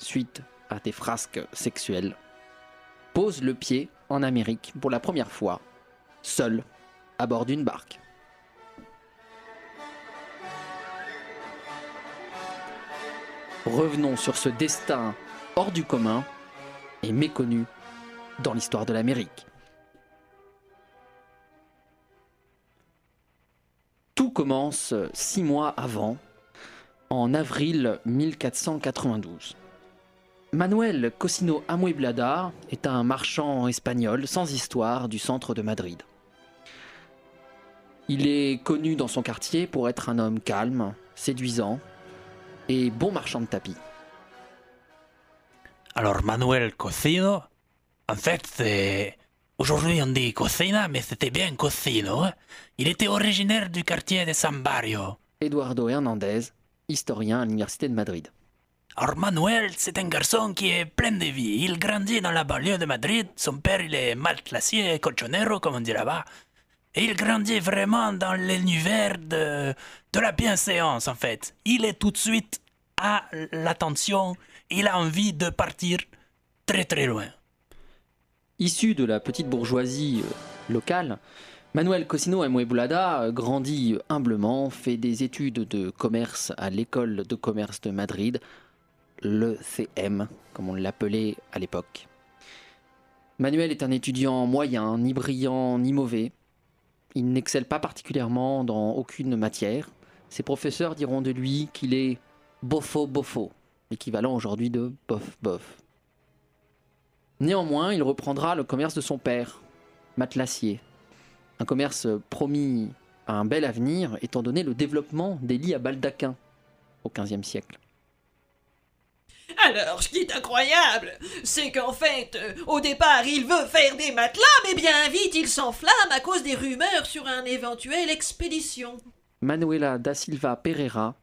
suite à des frasques sexuelles, pose le pied en Amérique pour la première fois, seul, à bord d'une barque. Revenons sur ce destin hors du commun et méconnu dans l'histoire de l'Amérique. Tout commence six mois avant, en avril 1492. Manuel Cosino Amueblada est un marchand espagnol sans histoire du centre de Madrid. Il est connu dans son quartier pour être un homme calme, séduisant et bon marchand de tapis. Alors Manuel Cocino, en fait, c'est... Aujourd'hui on dit cocina, mais c'était bien cocino. hein. Il était originaire du quartier de San Barrio. Eduardo Hernandez, historien à l'Université de Madrid. Manuel, c'est un garçon qui est plein de vie. Il grandit dans la banlieue de Madrid. Son père, il est malclassier, colchonero, comme on dit là-bas. Et il grandit vraiment dans l'univers de, de la bienséance, en fait. Il est tout de suite à l'attention. Il a envie de partir très très loin. Issu de la petite bourgeoisie euh, locale, Manuel Cosino Amueblada euh, grandit humblement, fait des études de commerce à l'école de commerce de Madrid, le CM, comme on l'appelait à l'époque. Manuel est un étudiant moyen, ni brillant ni mauvais. Il n'excelle pas particulièrement dans aucune matière. Ses professeurs diront de lui qu'il est bofo bofo, l'équivalent aujourd'hui de bof bof. Néanmoins, il reprendra le commerce de son père, matelassier. Un commerce promis à un bel avenir étant donné le développement des lits à baldaquin au XVe siècle. Alors, ce qui est incroyable, c'est qu'en fait, euh, au départ, il veut faire des matelas, mais bien vite, il s'enflamme à cause des rumeurs sur un éventuel expédition. Manuela da Silva Pereira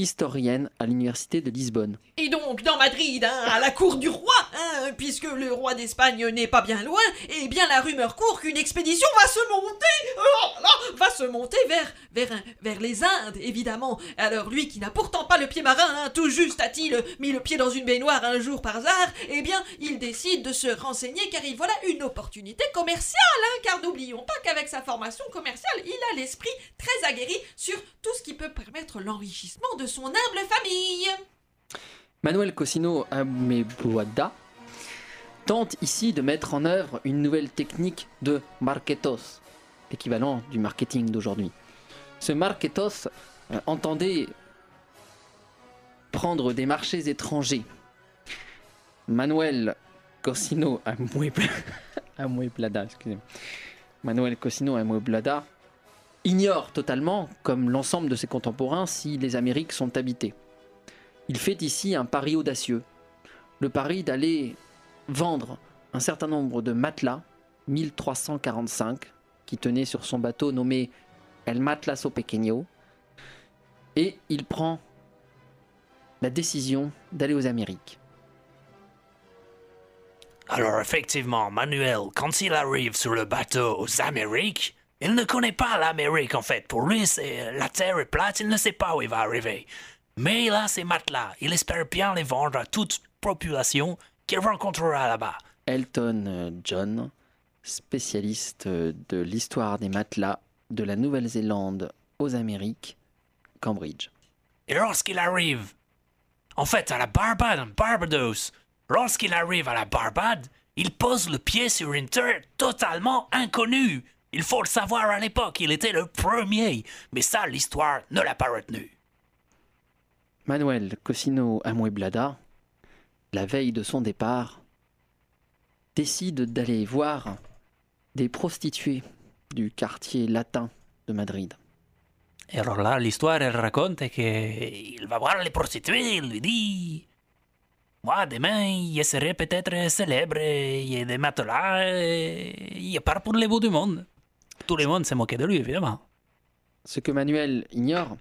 historienne à l'université de Lisbonne. Et donc, dans Madrid, hein, à la cour du roi, hein, puisque le roi d'Espagne n'est pas bien loin, eh bien la rumeur court qu'une expédition va se monter, oh va se monter vers, vers, vers les Indes, évidemment. Alors lui qui n'a pourtant pas le pied marin, hein, tout juste a-t-il mis le pied dans une baignoire un jour par hasard, eh bien il décide de se renseigner car il voit là une opportunité commerciale, car n'oublions pas qu'avec sa formation commerciale, il a l'esprit très aguerri sur tout ce qui peut permettre l'enrichissement de son humble famille. Manuel Cosino Amebuada tente ici de mettre en œuvre une nouvelle technique de marketos, l'équivalent du marketing d'aujourd'hui. Ce marketos euh, entendait prendre des marchés étrangers. Manuel Cosino Amueblada, [laughs] excusez-moi. Manuel Cosino Amueblada ignore totalement, comme l'ensemble de ses contemporains, si les Amériques sont habitées. Il fait ici un pari audacieux, le pari d'aller vendre un certain nombre de matelas, 1345, qui tenaient sur son bateau nommé El Matlaso Pequeño, et il prend la décision d'aller aux Amériques. Alors effectivement, Manuel, quand il arrive sur le bateau aux Amériques, il ne connaît pas l'Amérique en fait. Pour lui, c'est la Terre est plate, il ne sait pas où il va arriver. Mais il a ses matelas. Il espère bien les vendre à toute population qu'il rencontrera là-bas. Elton euh, John, spécialiste euh, de l'histoire des matelas de la Nouvelle-Zélande aux Amériques, Cambridge. Et lorsqu'il arrive, en fait, à la Barbade, Barbados, lorsqu'il arrive à la Barbade, il pose le pied sur une terre totalement inconnue. Il faut le savoir à l'époque, il était le premier, mais ça, l'histoire ne l'a pas retenu. Manuel Cosino Amueblada, la veille de son départ, décide d'aller voir des prostituées du quartier latin de Madrid. Et alors là, l'histoire, elle raconte qu'il va voir les prostituées, il lui dit Moi, demain, je serai peut-être célèbre, il y a des matelas, il a part pour les beaux du monde. Tout le monde s'est moqué de lui, évidemment. Ce que Manuel ignore,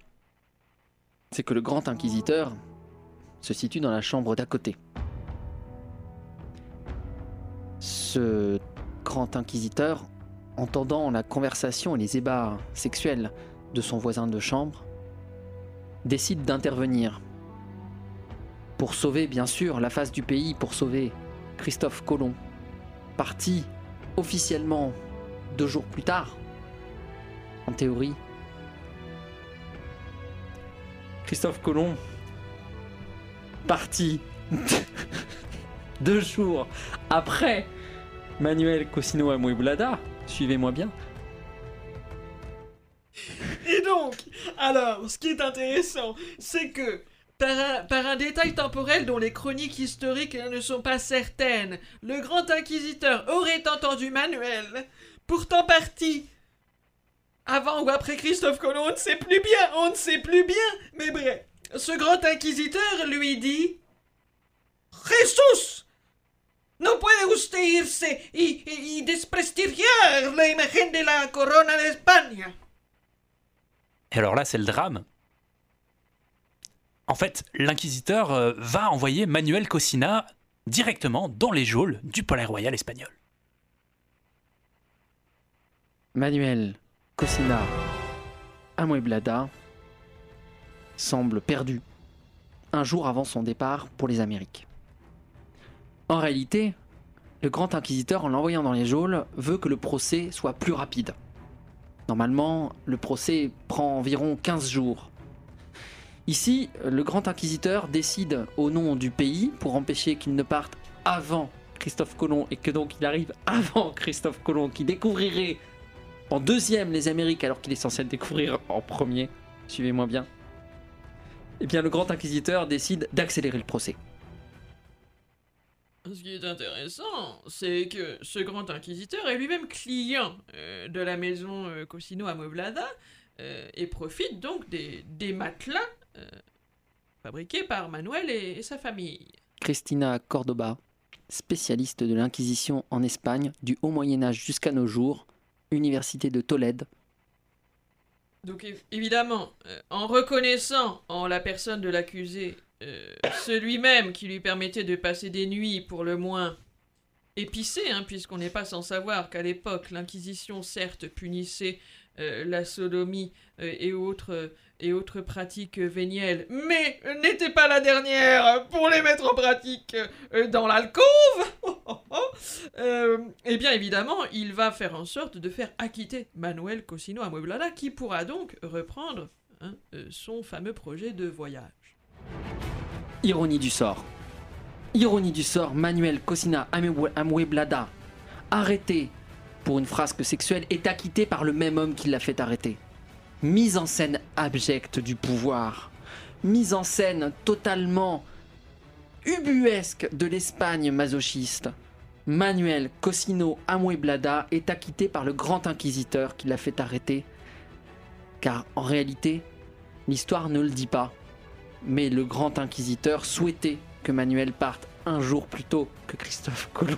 c'est que le grand inquisiteur se situe dans la chambre d'à côté. Ce grand inquisiteur, entendant la conversation et les ébats sexuels de son voisin de chambre, décide d'intervenir pour sauver bien sûr la face du pays, pour sauver Christophe Colomb, parti officiellement deux jours plus tard, en théorie. Christophe Colomb, parti [laughs] deux jours après Manuel Cosino Amueblada, suivez-moi bien. Et donc, alors, ce qui est intéressant, c'est que par un, par un, détail temporel dont les chroniques historiques ne sont pas certaines, le grand inquisiteur aurait entendu Manuel, pourtant parti avant ou après Christophe Colomb, on ne sait plus bien, on ne sait plus bien, mais bref, ce grand inquisiteur lui dit Jesus, no puede usted irse y, desprestigiar la imagen de la corona de. Et alors là, c'est le drame. en fait, l'inquisiteur euh, va envoyer Manuel Cosina directement dans les geôles du Palais Royal espagnol. Manuel Cosina Amueblada semble perdu un jour avant son départ pour les Amériques. En réalité, le grand inquisiteur, en l'envoyant dans les geôles, veut que le procès soit plus rapide. Normalement, le procès prend environ 15 jours. Ici, le grand inquisiteur décide au nom du pays pour empêcher qu'il ne parte avant Christophe Colomb et que donc il arrive avant Christophe Colomb qui découvrirait en deuxième les Amériques alors qu'il est censé le découvrir en premier. Suivez-moi bien. Eh bien, le grand inquisiteur décide d'accélérer le procès. Ce qui est intéressant, c'est que ce grand inquisiteur est lui-même client euh, de la maison euh, Cosino Amoblada euh, et profite donc des, des matelas fabriqués par Manuel et, et, sa famille. Cristina Cordoba, spécialiste de l'Inquisition en Espagne du Haut Moyen Âge jusqu'à nos jours, Université de Tolède. Donc évidemment, en reconnaissant en la personne de l'accusé euh, celui-même qui lui permettait de passer des nuits pour le moins épicées, hein, puisqu'on n'est pas sans savoir qu'à l'époque, l'Inquisition, certes, punissait euh, la sodomie euh, et, autres, et autres pratiques vénielles, mais n'était pas la dernière pour les mettre en pratique dans l'alcôve [laughs] Eh bien, évidemment, il va faire en sorte de faire acquitter Manuel Cosino Amueblada, qui pourra donc reprendre hein, son fameux projet de voyage. Ironie du sort. Ironie du sort, Manuel Cosina Amueblada, arrêté pour une frasque sexuelle, est acquitté par le même homme qui l'a fait arrêter. Mise en scène abjecte du pouvoir. Mise en scène totalement ubuesque de l'Espagne masochiste. Manuel Cosino Amueblada est acquitté par le grand inquisiteur qui l'a fait arrêter. Car en réalité, l'histoire ne le dit pas mais le grand inquisiteur souhaitait que Manuel parte un jour plus tôt que Christophe Colomb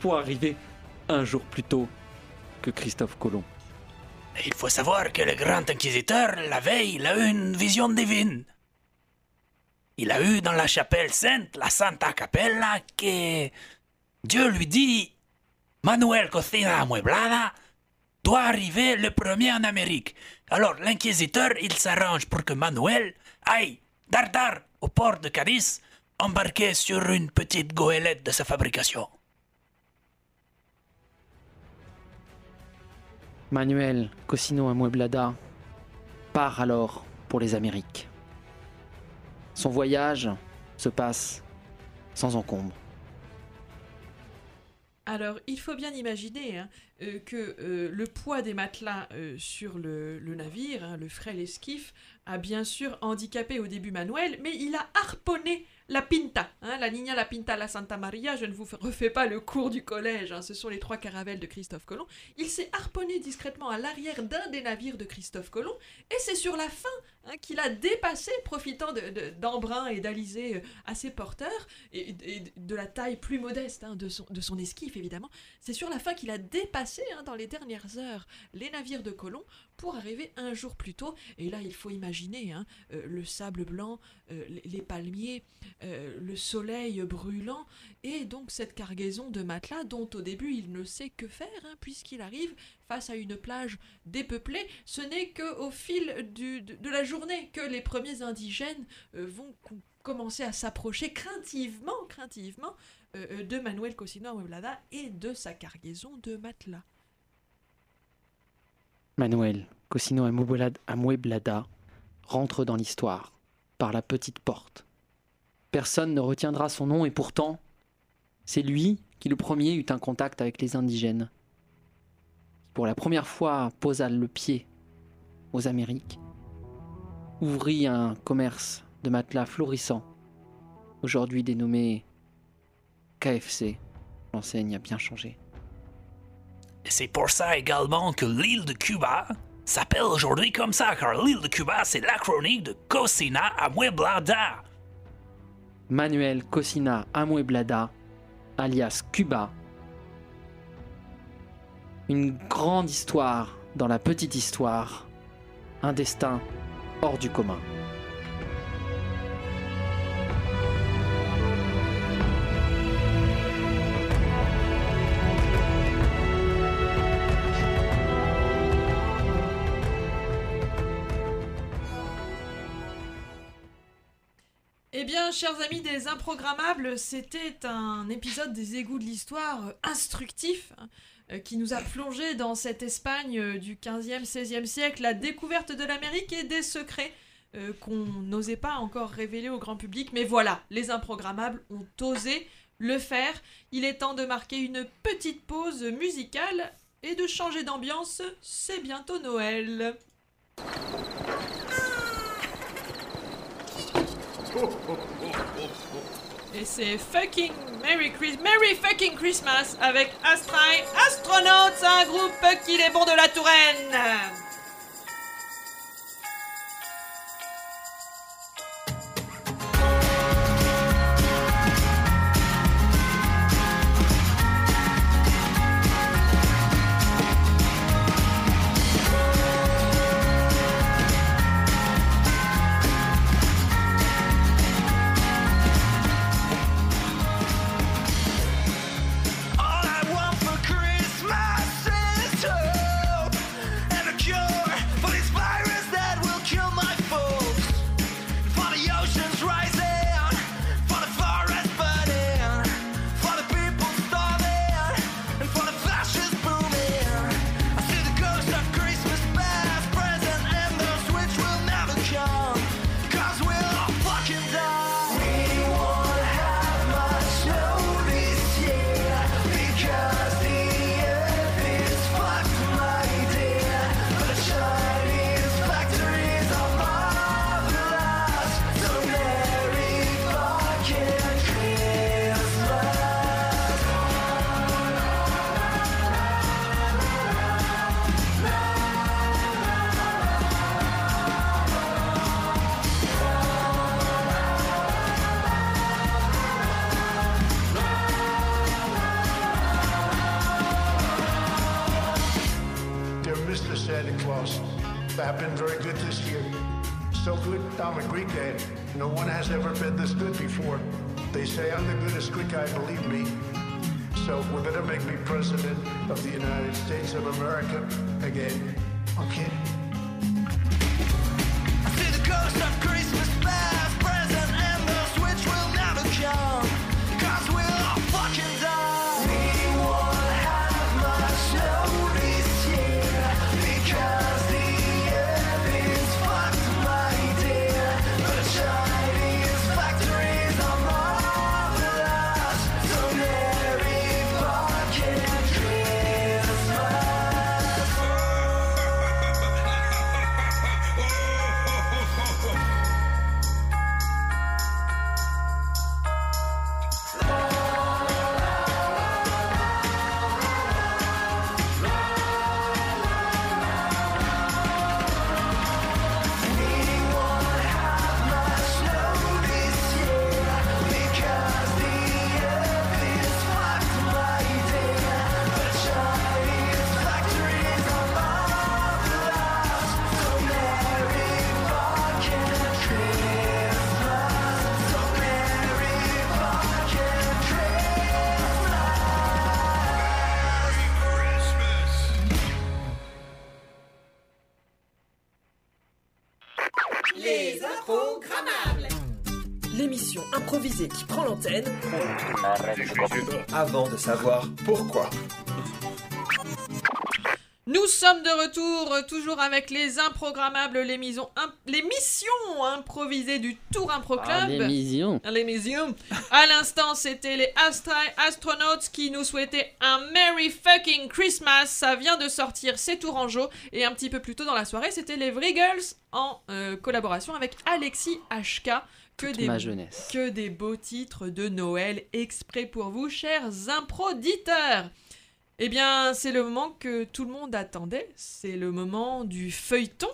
pour arriver un jour plus tôt que Christophe Colomb. Il faut savoir que le grand inquisiteur, la veille, il a eu une vision divine. Il a eu dans la chapelle sainte, la Santa Capella, que Dieu lui dit Manuel Cocina Amueblada doit arriver le premier en Amérique. Alors l'inquisiteur, il s'arrange pour que Manuel aille dardar au port de Cadiz, embarqué sur une petite goélette de sa fabrication. Manuel Cosino Amueblada part alors pour les Amériques. Son voyage se passe sans encombre. Alors, il faut bien imaginer hein, euh, que euh, le poids des matelas euh, sur le, navire, hein, le frêle esquif, a bien sûr handicapé au début Manuel, mais il a harponné la Pinta, hein, la Niña, la Pinta, la Santa Maria, je ne vous refais pas le cours du collège, hein, ce sont les trois caravelles de Christophe Colomb. Il s'est harponné discrètement à l'arrière d'un des navires de Christophe Colomb, et c'est sur la fin hein, qu'il a dépassé, profitant d'embrun et d'alizés euh, assez porteurs, et, de la taille plus modeste de, son, de son esquif évidemment, c'est sur la fin qu'il a dépassé, dans les dernières heures, les navires de Colomb pour arriver un jour plus tôt. Et là, il faut imaginer hein, euh, le sable blanc, euh, les, palmiers, euh, le soleil brûlant, et donc cette cargaison de matelas dont au début il ne sait que faire, hein, puisqu'il arrive face à une plage dépeuplée. Ce n'est qu'au fil de, la journée que les premiers indigènes vont commencer à s'approcher craintivement, craintivement de Manuel Cosino Amueblada et de sa cargaison de matelas. Manuel Cosino Amueblada rentre dans l'histoire par la petite porte. Personne ne retiendra son nom et pourtant, c'est lui qui le premier eut un contact avec les indigènes. Pour la première fois posa le pied aux Amériques, ouvrit un commerce de matelas florissant, aujourd'hui dénommé KFC. L'enseigne a bien changé. C'est pour ça également que l'île de Cuba s'appelle aujourd'hui comme ça, car l'île de Cuba, c'est l'acronyme de Cocina Amueblada. Manuel Cocina Amueblada, alias Cuba. Une grande histoire dans la petite histoire, un destin hors du commun. Chers amis des Improgrammables, c'était un épisode des égouts de l'histoire euh, instructif hein, euh, qui nous a plongé dans cette Espagne euh, du 15e, 16e siècle, la découverte de l'Amérique et des secrets qu'on n'osait pas encore révéler au grand public. Mais voilà, les Improgrammables ont osé le faire. Il est temps de marquer une petite pause musicale et de changer d'ambiance. C'est bientôt Noël. [laughs] Et c'est fucking Merry, Chris Merry fucking Christmas avec Astray Astronauts, un groupe qui est bon de la Touraine. Qui prend l'antenne Avant de savoir pourquoi. Nous sommes de retour, euh, toujours avec les Improgrammables, l'émission im- l'émission improvisée du Tour Impro Club. Ah, l'émission. L'émission. À l'instant, c'était les Astray Astronauts qui nous souhaitaient un Merry fucking Christmas. Ça vient de sortir, c'est Tourangeau. Et un petit peu plus tôt dans la soirée, c'était les Vriggles en euh, collaboration avec Alexis HK. Que Toute des, ma jeunesse. que des beaux titres de Noël exprès pour vous, chers improditeurs. Eh bien, c'est le moment que tout le monde attendait. C'est le moment du feuilleton.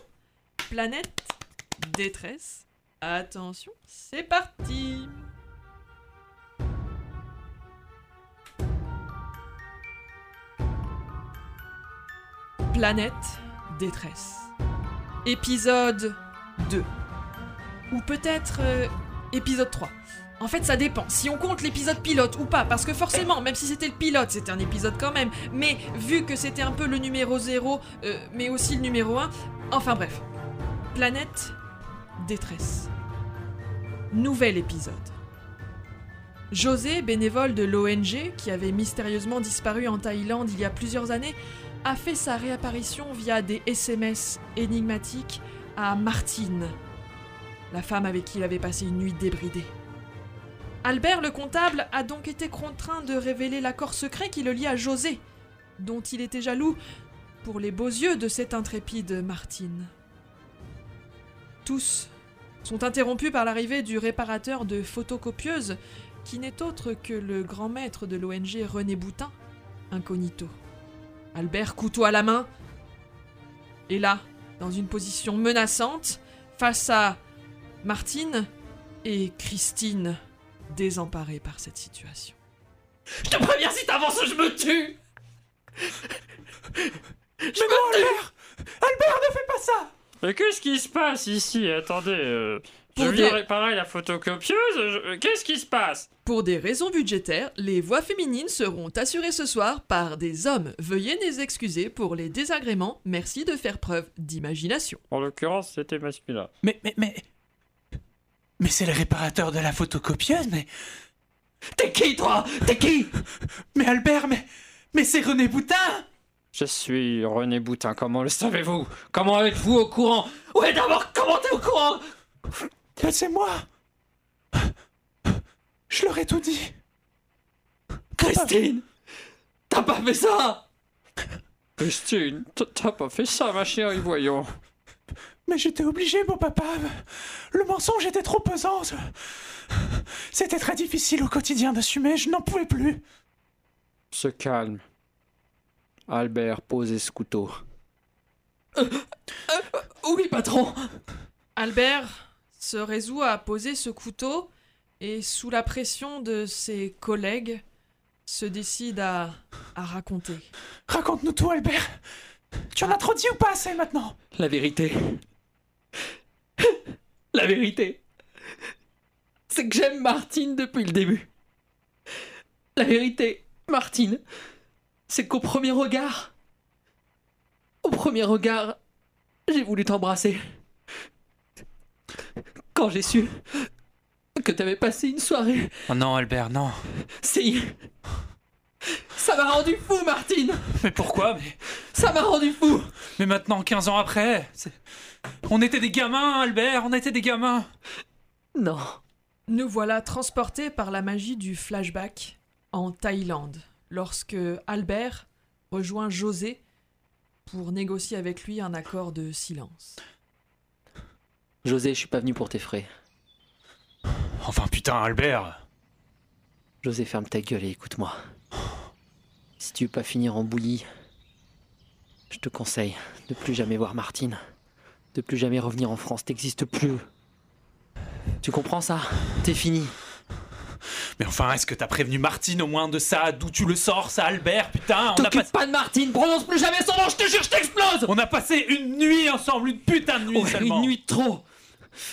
Planète détresse. Attention, c'est parti. Planète détresse. Épisode 2. Ou peut-être euh, épisode 3. En fait, ça dépend. Si on compte l'épisode pilote ou pas, parce que forcément, même si c'était le pilote, c'était un épisode quand même. Mais vu que c'était un peu le numéro 0, euh, mais aussi le numéro 1, enfin bref. Planète détresse. Nouvel épisode. José, bénévole de l'ONG qui avait mystérieusement disparu en Thaïlande il y a plusieurs années, a fait sa réapparition via des SMS énigmatiques à Martine, la femme avec qui il avait passé une nuit débridée. Albert le comptable a donc été contraint de révéler l'accord secret qui le lie à José, dont il était jaloux pour les beaux yeux de cette intrépide Martine. Tous sont interrompus par l'arrivée du réparateur de photocopieuses qui n'est autre que le grand maître de l'ONG René Boutin, incognito. Albert, couteau à la main, est là, dans une position menaçante, face à Martine et Christine, désemparée par cette situation. Je te préviens, si t'avances, je me tue Je me Albert Albert, ne fais pas ça Mais qu'est-ce qui se passe ici? Attendez, euh, je viens des- réparer la photocopieuse. je- Qu'est-ce qui se passe? Pour des raisons budgétaires, les voix féminines seront assurées ce soir par des hommes. Veuillez les excuser pour les désagréments. Merci de faire preuve d'imagination. En l'occurrence, c'était masculin. Mais, mais, mais. Mais c'est le réparateur de la photocopieuse, mais. T'es qui, toi? T'es qui? Mais Albert, mais. Mais c'est René Boutin! Je suis René Boutin, comment le savez-vous? Comment êtes-vous au courant? Ouais, d'abord, comment t'es au courant? Ben, C'est moi! Je leur ai tout dit. Christine! T'as pas fait ça? Christine, t'as pas fait ça, ma chérie, voyons. Mais j'étais obligé, mon papa. Le mensonge était trop pesant. C'était très difficile au quotidien d'assumer, je n'en pouvais plus. Se calme. Albert, posez ce couteau. Oui, patron Albert se résout à poser ce couteau et, sous la pression de ses collègues, se décide à, à raconter. Raconte-nous tout, Albert. Tu en as trop dit ou pas assez maintenant? La vérité. La vérité. C'est que j'aime Martine depuis le début. La vérité, Martine, c'est qu'au premier regard, au premier regard, j'ai voulu t'embrasser. Quand j'ai su que t'avais passé une soirée, Oh non, Albert, non. si. Ça m'a rendu fou, Martine Mais pourquoi mais... Ça m'a rendu fou mais maintenant, 15 ans après, c'est- on était des gamins, Albert, on était des gamins. Non. Nous voilà transportés par la magie du flashback en Thaïlande, lorsque Albert rejoint José pour négocier avec lui un accord de silence. José, je suis pas venu pour tes frais. Enfin, putain, Albert. José, ferme ta gueule et écoute-moi. Si tu veux pas finir en bouillie, je te conseille de plus jamais voir Martine, de plus jamais revenir en France. T'existes plus. Tu comprends ça? T'es fini. Mais enfin, est-ce que t'as prévenu Martine au moins de ça? D'où tu le sors, ça, Albert? Putain, on a pas de Martine, prononce plus jamais son nom, je te jure, je t'explose On a passé une nuit ensemble, une putain de nuit seulement. Une nuit de trop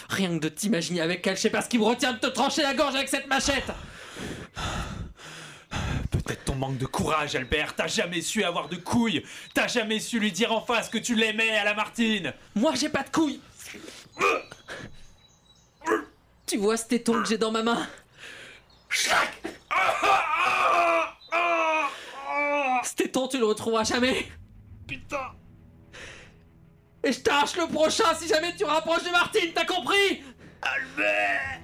Rien que de t'imaginer avec elle, je sais pas ce qui me retient de te trancher la gorge avec cette machette Peut-être ton manque de courage, Albert. T'as jamais su avoir de couilles. T'as jamais su lui dire en face que tu l'aimais à la Martine. Moi, j'ai pas de couilles Tu vois ce téton que j'ai dans ma main Ce téton, tu le retrouveras jamais Putain. Et je t'arrache le prochain si jamais tu rapproches de Martine, t'as compris? Albert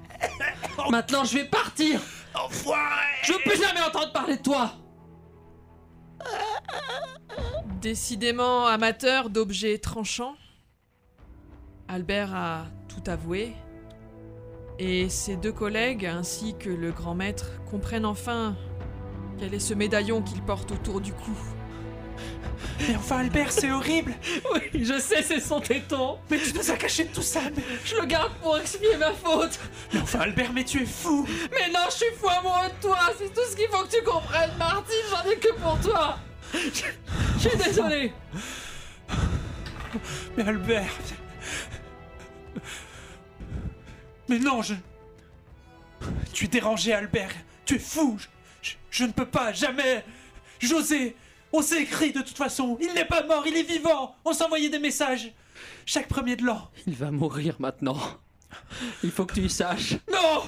Maintenant, je vais partir Enfoiré Je veux plus jamais entendre parler de toi Décidément amateur d'objets tranchants, Albert a tout avoué, et ses deux collègues ainsi que le grand maître comprennent enfin quel est ce médaillon qu'il porte autour du cou. Mais enfin, Albert, c'est horrible. [laughs] Oui, je sais, c'est son téton Mais tu nous as caché tout ça. Mais, Je le garde pour expier ma faute mais enfin, Albert, mais tu es fou. Mais non, je suis fou amoureux de toi C'est tout ce qu'il faut que tu comprennes, Martine J'en ai que pour toi Je je suis désolé Mais Albert. Mais non, je. Tu es dérangé, Albert. Tu es fou. Je, je- je ne peux pas, jamais. José, on s'est écrit de toute façon. Il n'est pas mort, il est vivant. On s'envoyait des messages. Chaque premier de l'an. Il va mourir maintenant. Il faut que tu le saches. Non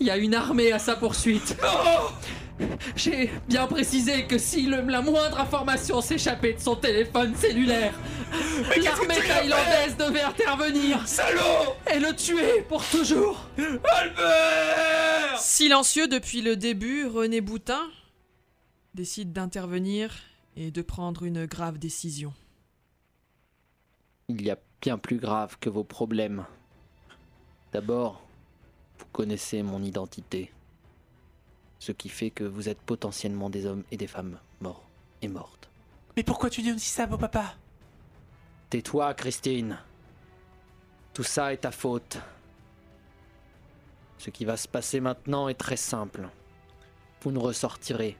Il y a une armée à sa poursuite. Non J'ai bien précisé que si le- la moindre information s'échappait de son téléphone cellulaire, l'armée thaïlandaise devait intervenir Salaud et le tuer pour toujours. Albert Silencieux depuis le début, René Boutin décide d'intervenir et de prendre une grave décision. Il y a bien plus grave que vos problèmes. D'abord, vous connaissez mon identité. Ce qui fait que vous êtes potentiellement des hommes et des femmes morts et mortes. Mais pourquoi tu dis aussi ça, beau papa Tais-toi, Christine. Tout ça est ta faute. Ce qui va se passer maintenant est très simple. Vous ne ressortirez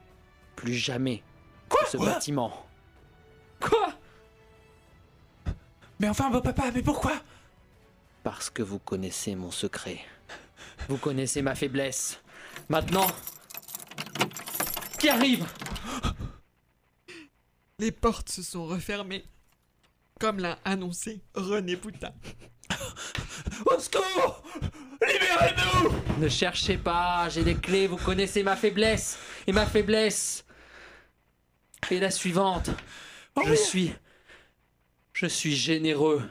plus jamais ce bâtiment. Quoi Mais enfin, beau papa, mais pourquoi Parce que vous connaissez mon secret. Vous connaissez ma faiblesse. Maintenant, qui arrive Les portes se sont refermées, comme l'a annoncé René Boutin. [laughs] Au secours Libérez-nous Ne cherchez pas, j'ai des clés, vous connaissez ma faiblesse. Et ma faiblesse est la suivante. Je suis. Je suis généreux.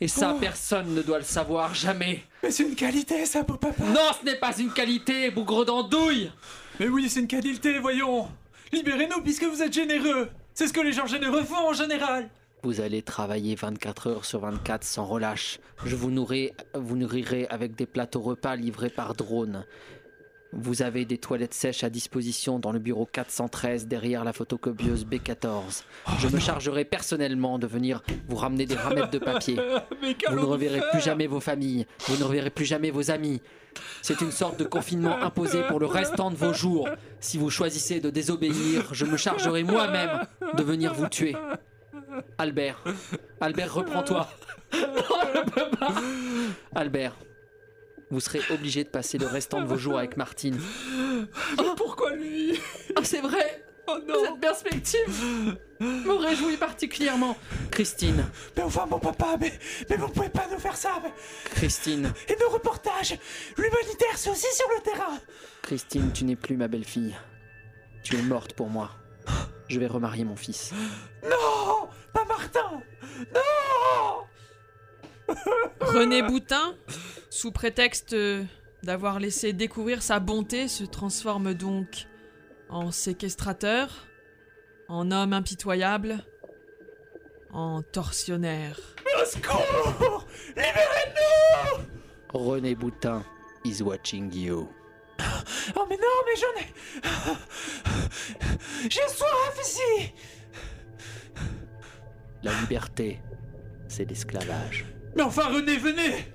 Et ça, Oh. personne ne doit le savoir, jamais. Mais c'est une qualité, ça, beau papa Non, ce n'est pas une qualité, bougre d'andouille Mais oui, c'est une qualité, voyons Libérez-nous puisque vous êtes généreux C'est ce que les gens généreux font en général Vous allez travailler 24 heures sur 24 sans relâche. Je vous nourrai, vous nourrirez avec des plateaux repas livrés par drone. Vous avez des toilettes sèches à disposition dans le bureau 413 derrière la photocopieuse B14. Je me chargerai personnellement de venir vous ramener des ramettes de papier. [laughs] Vous ne reverrez plus jamais vos familles, vous ne reverrez plus jamais vos amis. C'est une sorte de confinement imposé pour le restant de vos jours. Si vous choisissez de désobéir, je me chargerai moi-même de venir vous tuer. Albert, Albert, reprends-toi. [laughs] Albert, vous serez obligé de passer le restant de vos jours avec Martine. Pourquoi lui? Ah, c'est vrai Cette perspective me réjouit particulièrement. Christine, Mais enfin, mon papa, mais, mais vous pouvez pas nous faire ça mais- Christine, Et nos reportages L'humanitaire, c'est aussi sur le terrain Christine, tu n'es plus ma belle-fille. Tu es morte pour moi. Je vais remarier mon fils. Non Pas Martin Non René Boutin, sous prétexte euh, d'avoir laissé découvrir sa bonté, se transforme donc en séquestrateur, en homme impitoyable, en tortionnaire. Au secours Libérez-nous René Boutin is watching you. Oh mais non, mais j'en ai... J'ai soif ici La liberté, c'est l'esclavage. Mais enfin, René, venez.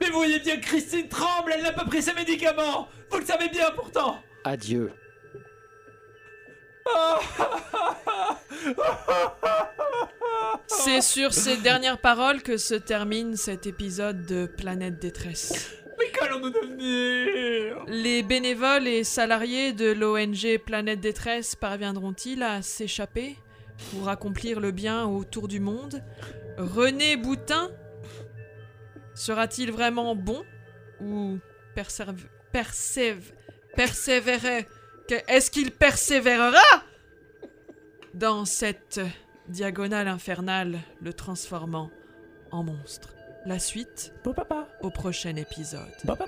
Mais vous voyez bien que Christine tremble, elle n'a pas pris ses médicaments. Vous le savez bien pourtant. Adieu. C'est sur ces dernières paroles que se termine cet épisode de Planète Détresse. Mais qu'allons-nous devenir? Les bénévoles et salariés de l'ONG Planète Détresse parviendront-ils à s'échapper pour accomplir le bien autour du monde? René Boutin sera-t-il vraiment bon ou persév- persévérer Est-ce qu'il persévérera? Dans cette diagonale infernale, le transformant en monstre. La suite papa. au prochain épisode. Papa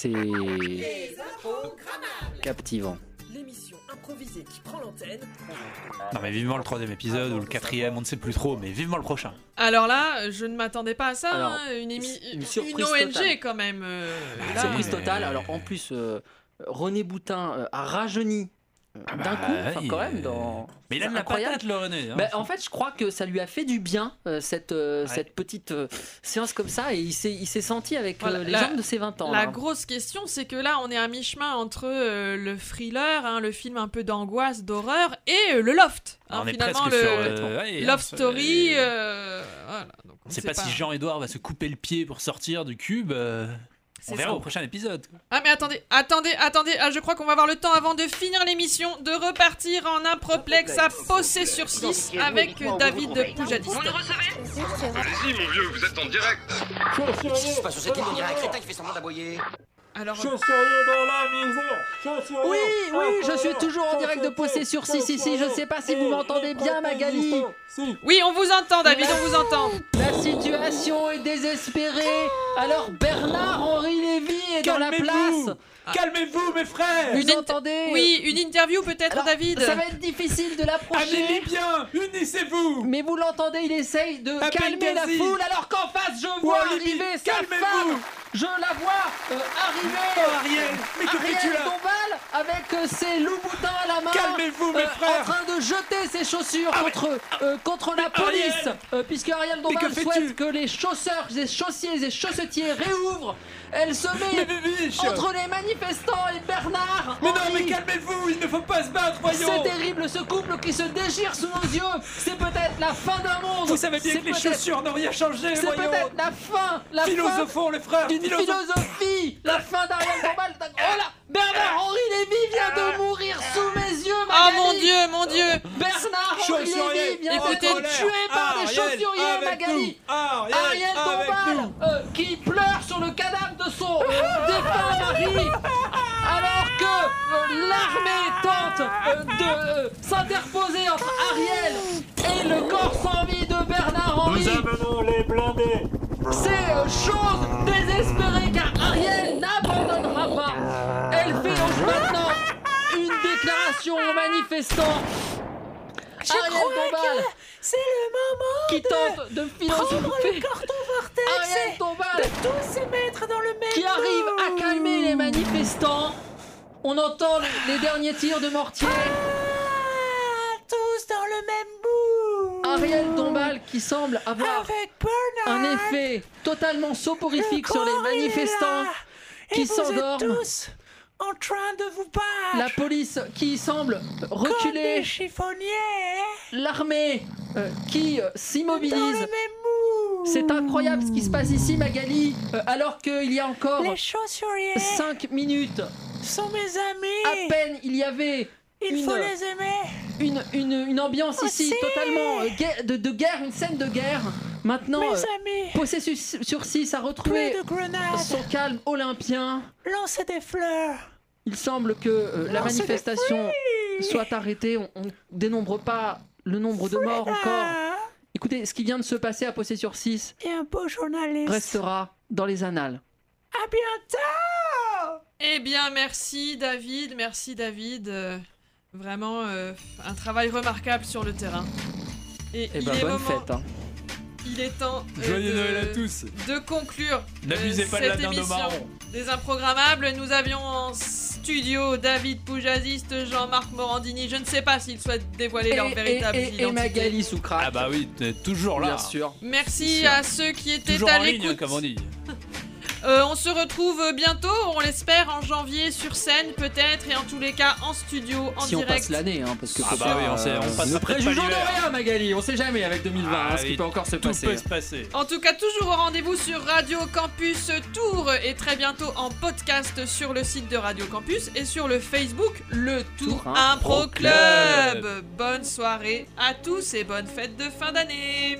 C'est captivant. L'émission improvisée qui prend l'antenne. Non mais vivement le troisième épisode ou le quatrième, on ne sait plus trop, mais vivement le prochain. Alors là, je ne m'attendais pas à ça. Alors, hein, une, émi- une une ONG totale. quand même. euh, là, Surprise totale. Alors en plus, euh, René Boutin euh, a rajeuni euh, d'un coup, enfin, quand même. Dans... Mais il a c'est de la patate, le René. hein. Bah, en fait, je crois que ça lui a fait du bien, euh, cette, euh, cette petite euh, séance comme ça, et il s'est il s'est senti avec euh, Voilà, les la- jambes de ses 20 ans. La là. grosse question, c'est que là, on est à mi-chemin entre euh, le thriller, hein, le film un peu d'angoisse, d'horreur, et euh, le loft. hein, On est finalement, presque le sur, euh, ouais, love hein, story. euh, voilà, donc On sait pas, si Jean-Edouard va se couper le pied pour sortir du cube. On C'est verra ça. au prochain épisode. Ah mais attendez, attendez, attendez, ah, je crois qu'on va avoir le temps avant de finir l'émission de repartir en improplexe à Possé sur 6 avec David Poujadiste. Allez-y, mon vieux, vous êtes en direct. Qu'est-ce qui se passe sur cette ligne On dirait un crétin qui fait semblant d'aboyer. Alors, Je suis dans la misère. Je suis Oui, oui, je suis toujours en direct de Possé sur 6 ici. Je sais pas si vous m'entendez bien, Magali. Oui, on vous entend, David, on vous entend. La situation est désespérée. Alors Bernard-Henri Lévy est dans la place. Calmez-vous, mes frères Vous entendez Oui, une interview peut-être, David. Ça va être difficile de l'approcher. Allez bien Unissez-vous Mais vous l'entendez, il essaye de calmer la foule alors qu'en face je vois arriver sa Calmez-vous. femme. Je la vois euh, arriver. Oh, Ariel Mais que Ariel fais-tu là Dombal avec euh, ses loups boutins à la main. Calmez-vous, mes euh, frères. En train de jeter ses chaussures Ah, mais- contre, euh, contre la Ariel. police. Euh, puisque Ariel Dombal que souhaite que les chausseurs, les chaussiers et chaussetiers réouvrent. Elle se met Mais entre les manifestants et Bernard. Mais non, mais calmez-vous Il ne faut pas se battre, voyons C'est terrible ce couple qui se déchire sous nos yeux. C'est peut-être la fin d'un monde. Vous savez bien que les chaussures n'ont rien changé, C'est peut-être la fin, la Philosophons, les frères philosophe- philosophie, la fin d'Ariel Dombal. Oh là, Bernard-Henri Lévy vient de mourir sous mes yeux, Oh Magali. mon dieu, mon dieu. Bernard-Henri Lévy vient d'être tué par des Ariel, chaussuriers, Magali. nous. Avec Dombal, nous. euh, qui pleure sur le cadavre de son euh, défunt mari, alors que euh, l'armée tente de euh, s'interposer entre Ariel et le corps sans vie de Bernard Henry. amenons les blindés. C'est chose désespérée car Ariel n'abandonnera pas. Elle fait donc maintenant une déclaration aux manifestants. Ariel Dombal, C'est le moment qui tente de philosopher. carton vortex Ariel Dombal, tous se mettre dans le même qui arrive à calmer les manifestants. On entend les derniers tirs de mortier. tous qui semble avoir un effet totalement soporifique sur les manifestants qui s'endorment. êtes tous en train de vous battre La police qui semble reculer. L'armée euh, qui euh, s'immobilise. C'est incroyable ce qui se passe ici, Magali. euh, alors qu'il y a encore Les chaussuriers 5 minutes, sont mes amis à peine il y avait Il une, faut les aimer une, une, une ambiance ici Aussi. totalement euh, guerre- de, de guerre, une scène de guerre. Maintenant, Mes euh, amis Possé sur, sur 6 a retrouvé Plus de grenades son calme olympien. Lancez des fleurs Il semble que euh, la manifestation soit arrêtée. On, on dénombre pas le nombre de morts encore. Écoutez, ce qui vient de se passer à Possé sur 6 Et un beau journaliste restera dans les annales. À bientôt Eh bien, merci David, merci David. Vraiment euh, un travail remarquable sur le terrain. Et Eh il ben, est bonne moment, fête. hein. il est temps euh, Joyeux de, Noël à tous. de conclure N'abusez euh, pas de la cette émission des improgrammables. Nous avions en studio David Poujaziste, Jean-Marc Morandini. Je ne sais pas s'ils souhaitent dévoiler leur véritable et- et- identité. et Magali Soukrak. Ah bah oui, t'es toujours là. Bien sûr. Merci Bien sûr. à ceux qui étaient Toujours à l'écoute. comme on dit. [laughs] Euh, on se retrouve bientôt, on l'espère, en janvier sur scène peut-être, et en tous les cas en studio, en si on direct. passe l'année, hein, parce que Ah bah oui, on sait- on euh, ne préjugeons de rien, Magali. On sait jamais avec 2020 hein, Ah ce qui oui, peut encore se Tout passer. peut se passer. En tout cas, toujours au rendez-vous sur Radio Campus Tour et très bientôt en podcast sur le site de Radio Campus et sur le Facebook Le Tour Tour Impro Impro Club. Bonne soirée à tous et bonne fête de fin d'année.